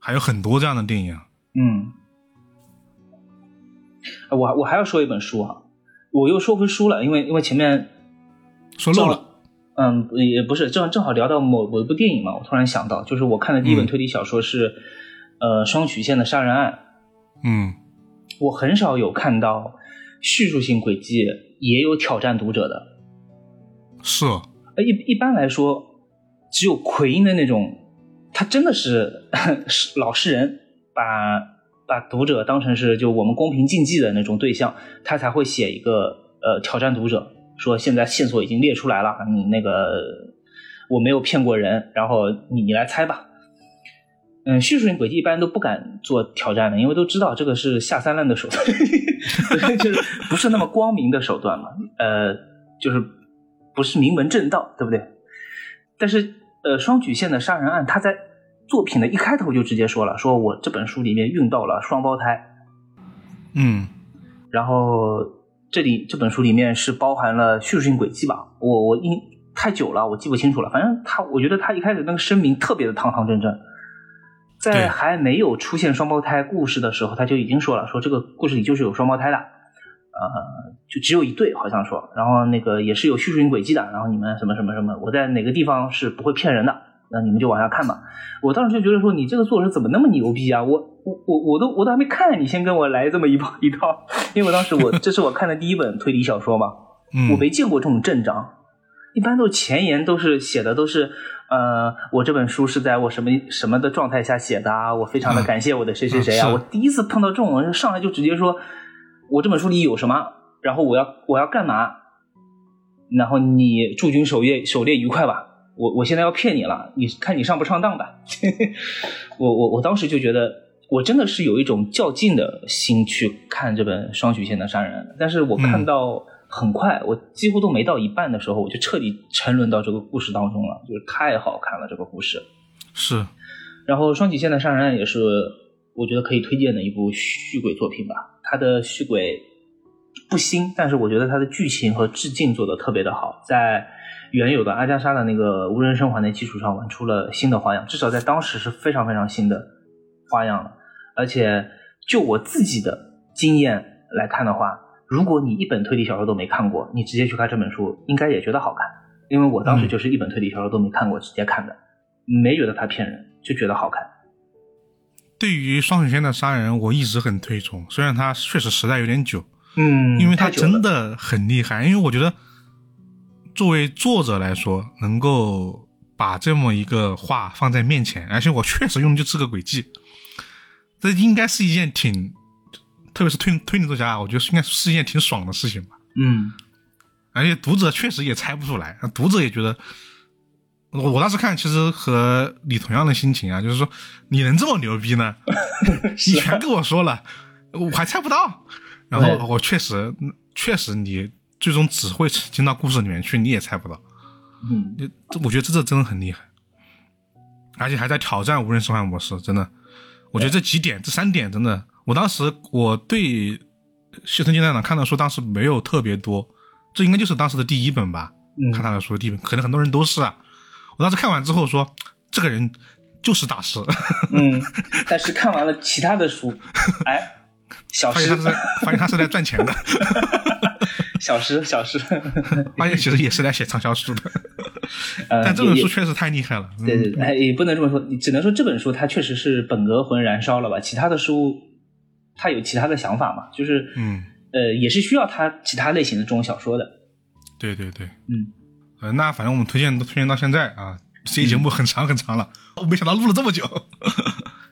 还有很多这样的电影啊。嗯，呃我我还要说一本书哈，我又说回书了，因为因为前面说漏了，嗯，也不是，正正好聊到某某一部电影嘛，我突然想到，就是我看的第一本嗯。推理小说是，呃，双曲线的杀人案。嗯，我很少有看到叙述性轨迹也有挑战读者的，是，呃，一一般来说，只有奎因的那种，他真的是是老实人，把把读者当成是就我们公平竞技的那种对象，他才会写一个呃挑战读者，说现在线索已经列出来了，你那个我没有骗过人，然后你你来猜吧。嗯，叙述性轨迹一般都不敢做挑战的，因为都知道这个是下三滥的手段，就是不是那么光明的手段嘛。呃，就是不是名门正道，对不对？但是呃，双曲线的杀人案，他在作品的一开头就直接说了，说我这本书里面用到了双胞胎，嗯然后这里这本书里面是包含了叙述性轨迹吧？我我因太久了，我记不清楚了。反正他，我觉得他一开始那个声明特别的堂堂正正，在还没有出现双胞胎故事的时候，他就已经说了，说这个故事里就是有双胞胎的，呃，就只有一对，好像说，然后那个也是有叙述性轨迹的，然后你们什么什么什么，我在哪个地方是不会骗人的，那你们就往下看吧。我当时就觉得说，你这个作者怎么那么牛逼啊？我我我我都我都还没看，你先跟我来这么一套 一套，因为我当时我这是我看的第一本推理小说嘛，嗯，我没见过这种阵仗，一般都是前言都是写的都是，呃，我这本书是在我什么什么的状态下写的啊，我非常的嗯感谢我的谁谁谁啊，我第一次碰到这种人，上来就直接说，我这本书里有什么，然后我要我要干嘛，然后你驻军守夜狩猎愉快吧，我我现在要骗你了，你看你上不上当吧，我我我当时就觉得。我真的是有一种较劲的心去看这本双曲线的杀人案，但是我看嗯到很快，我几乎都没到一半的时候，我就彻底沉沦到这个故事当中了，就是太好看了这个故事。是，然后双曲线的杀人案也是我觉得可以推荐的一部续鬼作品吧，它的续鬼不新，但是我觉得它的剧情和致敬做的特别的好，在原有的阿加莎的那个无人生还的基础上玩出了新的花样，至少在当时是非常非常新的花样了。而且就我自己的经验来看的话，如果你一本推理小说都没看过，你直接去看这本书，应该也觉得好看。因为我当时就是一本推理小说都没看过，直接看的，没觉得他骗人，就觉得好看。对于双水仙的杀人，我一直很推崇，虽然它确实时代有点久，嗯因为它真的很厉害。因为我觉得，作为作者来说，能够把这么一个话放在面前，而且我确实用的就是个轨迹，这应该是一件挺，特别是推推理作家，我觉得应该是一件挺爽的事情吧。嗯而且读者确实也猜不出来，读者也觉得，我我当时看其实和你同样的心情啊，就是说你能这么牛逼呢？你全跟我说了，我还猜不到。然后我确实确实你最终只会进到故事里面去，你也猜不到。嗯。我觉得这这真的很厉害，而且还在挑战无人生还模式，真的，我觉得这几点这三点真的，我当时我对《谢城金站长》看的书当时没有特别多，这应该就是当时的第一本吧，嗯。看他的书的第一本，可能很多人都是啊。我当时看完之后说，这个人就是大师，嗯，但是看完了其他的书，哎，小师。发现他是在发现他是在赚钱的，小诗小诗，八月其实也是来写畅销书的。呃，但这本书确实太厉害了。对对对，也不能这么说，你只能说这本书它确实是本格魂燃烧了吧，其他的书它有其他的想法嘛，就是嗯，呃也是需要它其他类型的这种小说的。对对对，嗯，呃，那反正我们推荐都推荐到现在啊，这期节目很长很长了，我没想到录了这么久。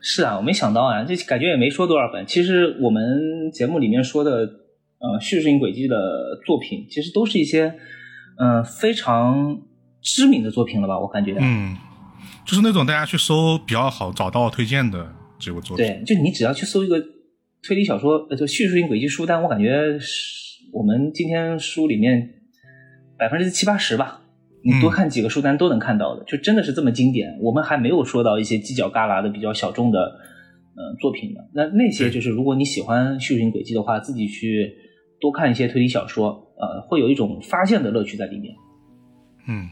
是啊，我没想到啊，这感觉也没说多少本。其实我们节目里面说的，呃，叙事性轨迹的作品，其实都是一些，呃，非常知名的作品了吧？我感觉。嗯，就是那种大家去搜比较好找到推荐的这个作品。对，就你只要去搜一个推理小说，呃，就叙事性轨迹书单，我感觉是我们今天书里面百分之七八十吧，你多嗯看几个书单都能看到的，就真的是这么经典。我们还没有说到一些犄角旮旯的比较小众的呃作品呢。那那些就是如果你喜欢叙事性轨迹的话，自己去多看一些推理小说，呃，会有一种发现的乐趣在里面。嗯，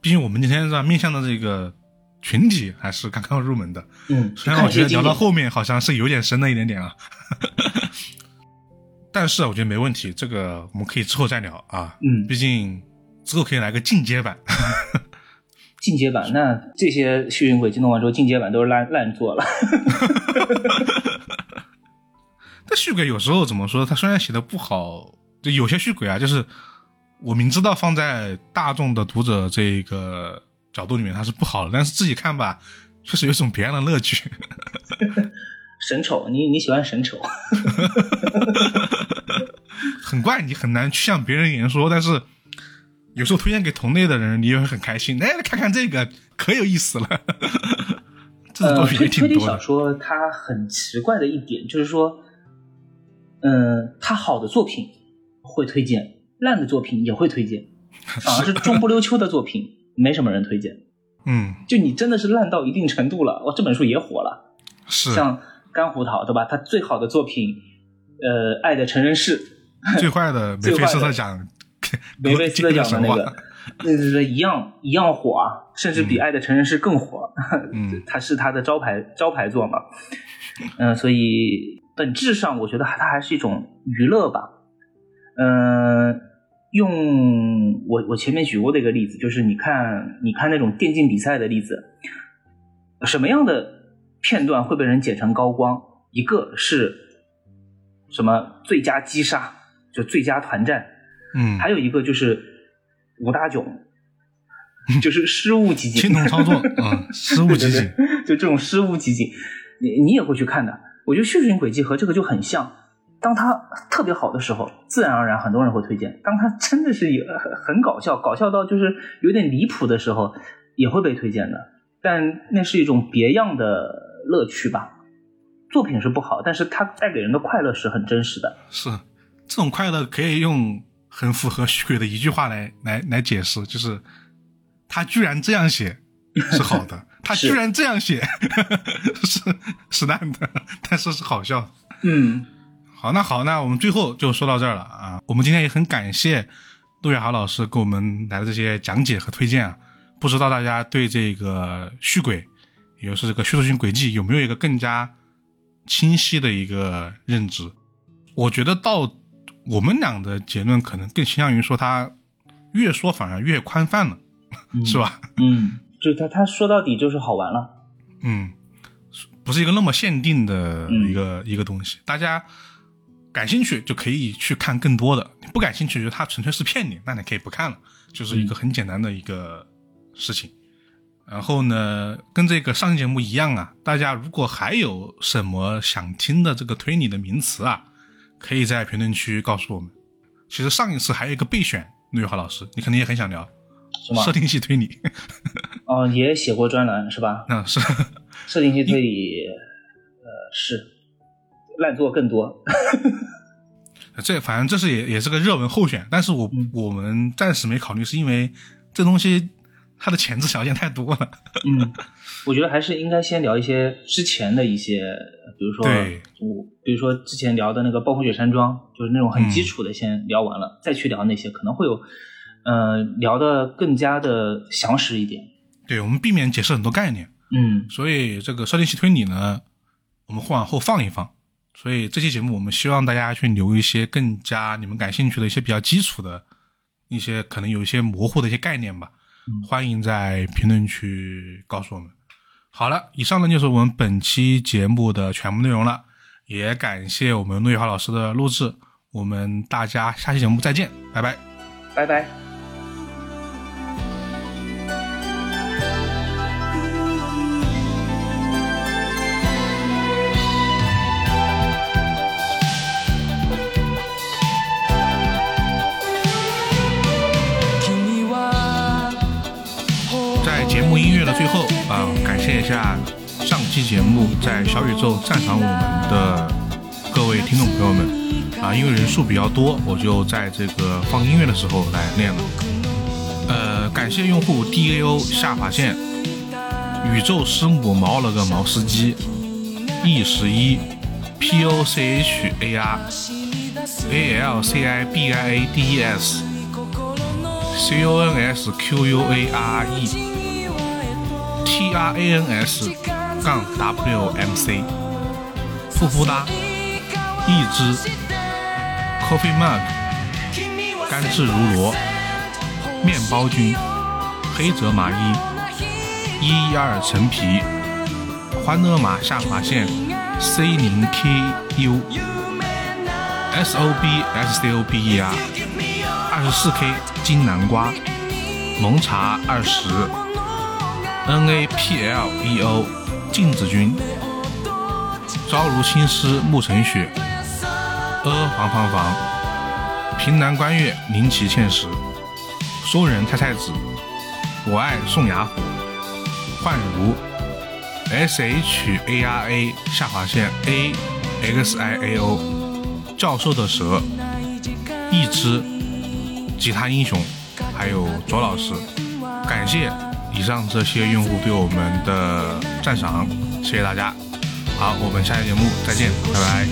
毕竟我们今天是面向的这个群体还是刚刚入门的，嗯，虽然我觉得聊到后，面好像是有点深了一点点啊，但是我觉得没问题，这个我们可以之后再聊啊。嗯毕竟之后可以来个进阶版。进阶版，那这些叙述性轨迹弄完之后，进阶版都是烂烂做了。但续鬼有时候怎么说？他虽然写的不好，就有些续鬼啊，就是我明知道放在大众的读者这个角度里面它是不好的，但是自己看吧，确实有一种别样的乐趣。神丑，你你喜欢神丑？很怪，你很难去向别人言说，但是有时候推荐给同类的人，你也会很开心。哎，看看这个，可有意思了。这种呃，作品推推理也挺多的。小说它很奇怪的一点就是说，嗯、他好的作品会推荐，烂的作品也会推荐，反而是中不溜秋的作品没什么人推荐。嗯，就你真的是烂到一定程度了，哇，这本书也火了。是像干胡桃对吧？他最好的作品，呃，《爱的成人式 》，最坏的梅菲斯特奖，梅菲斯特奖的那个，对对对，一样一样火啊，甚至比《爱的成人式》更火。嗯它是他的招牌招牌作嘛。嗯、所以本质上我觉得它还是一种娱乐吧。嗯、用我我前面举过的一个例子，就是你看你看那种电竞比赛的例子，什么样的片段会被人剪成高光？一个是什么最佳击杀，就最佳团战，嗯，还有一个就是五大囧，就是失误集锦，青铜操作，嗯，失误集锦，就这种失误集锦，你你也会去看的。我觉得叙述性轨迹和这个就很像。当它特别好的时候，自然而然很多人会推荐；当它真的是有很搞笑，搞笑到就是有点离谱的时候，也会被推荐的。但那是一种别样的乐趣吧。作品是不好，但是它带给人的快乐是很真实的。是这种快乐可以用很符合虚伪的一句话来来来解释，就是他居然这样写是好的，他居然这样写 是是烂的，但是是好笑的。嗯，好，那好，那我们最后就说到这儿了啊。我们今天也很感谢陆月豪老师给我们来的这些讲解和推荐啊。不知道大家对这个续轨，也就是这个叙述性轨迹，有没有一个更加清晰的一个认知？我觉得到我们俩的结论，可能更倾向于说，他越说反而越宽泛了，是吧？嗯，就他他说到底就是好玩了。嗯，不是一个那么限定的一个、一个东西，大家感兴趣就可以去看更多的，不感兴趣，就他纯粹是骗你，那你可以不看了，就是一个很简单的一个事情。然后呢，跟这个上期节目一样啊，大家如果还有什么想听的这个推理的名词啊，可以在评论区告诉我们。其实上一次还有一个备选，陆玉华老师，你肯定也很想聊是吗设？定系推理，哦，也写过专栏是吧？嗯是设定系推理，呃，是烂作更多。这反正这是也也是个热门候选，但是我、嗯我们暂时没考虑，是因为这东西它的前置条件太多了。嗯，我觉得还是应该先聊一些之前的一些，呃比如说对我，比如说之前聊的那个暴风雪山庄，就是那种很基础的，先聊完了，再去聊那些，可能会有，呃，聊的更加的详实一点。对我们避免解释很多概念，嗯所以这个设定系推理呢，我们会往后放一放。所以这期节目我们希望大家去留一些更加你们感兴趣的一些比较基础的一些可能有一些模糊的一些概念吧。欢迎在评论区告诉我们。好了，以上呢就是我们本期节目的全部内容了，也感谢我们陆宇华老师的录制。我们大家下期节目再见，拜拜，拜拜。下上期节目在小宇宙赞赏我们的各位听众朋友们。啊，因为人数比较多，我就在这个放音乐的时候来练了。呃，感谢用户 D A O 下划线宇宙师母毛了个毛司机 E 十一 P O C H A R A L C I B I A D E S C O N S Q U A R E T R A N S 杠 W M C 富夫哒一只。Coffee Mug，甘蔗如罗，面包君，黑泽麻衣，一一二陈皮，欢乐马下划线，C 零 KU，S O B S C O B E R，二十四 K 金南瓜，蒙茶二十，N A P L E O，镜子君，朝如青丝暮成雪。阿房房房，平南观月，灵旗欠石，松人太太子，我爱宋雅虎，幻如，S H A R A 下划线 A X I A O，教授的蛇，一只吉他英雄，还有卓老师，感谢以上这些用户对我们的赞赏谢谢大家。好我们下期节目再见拜拜。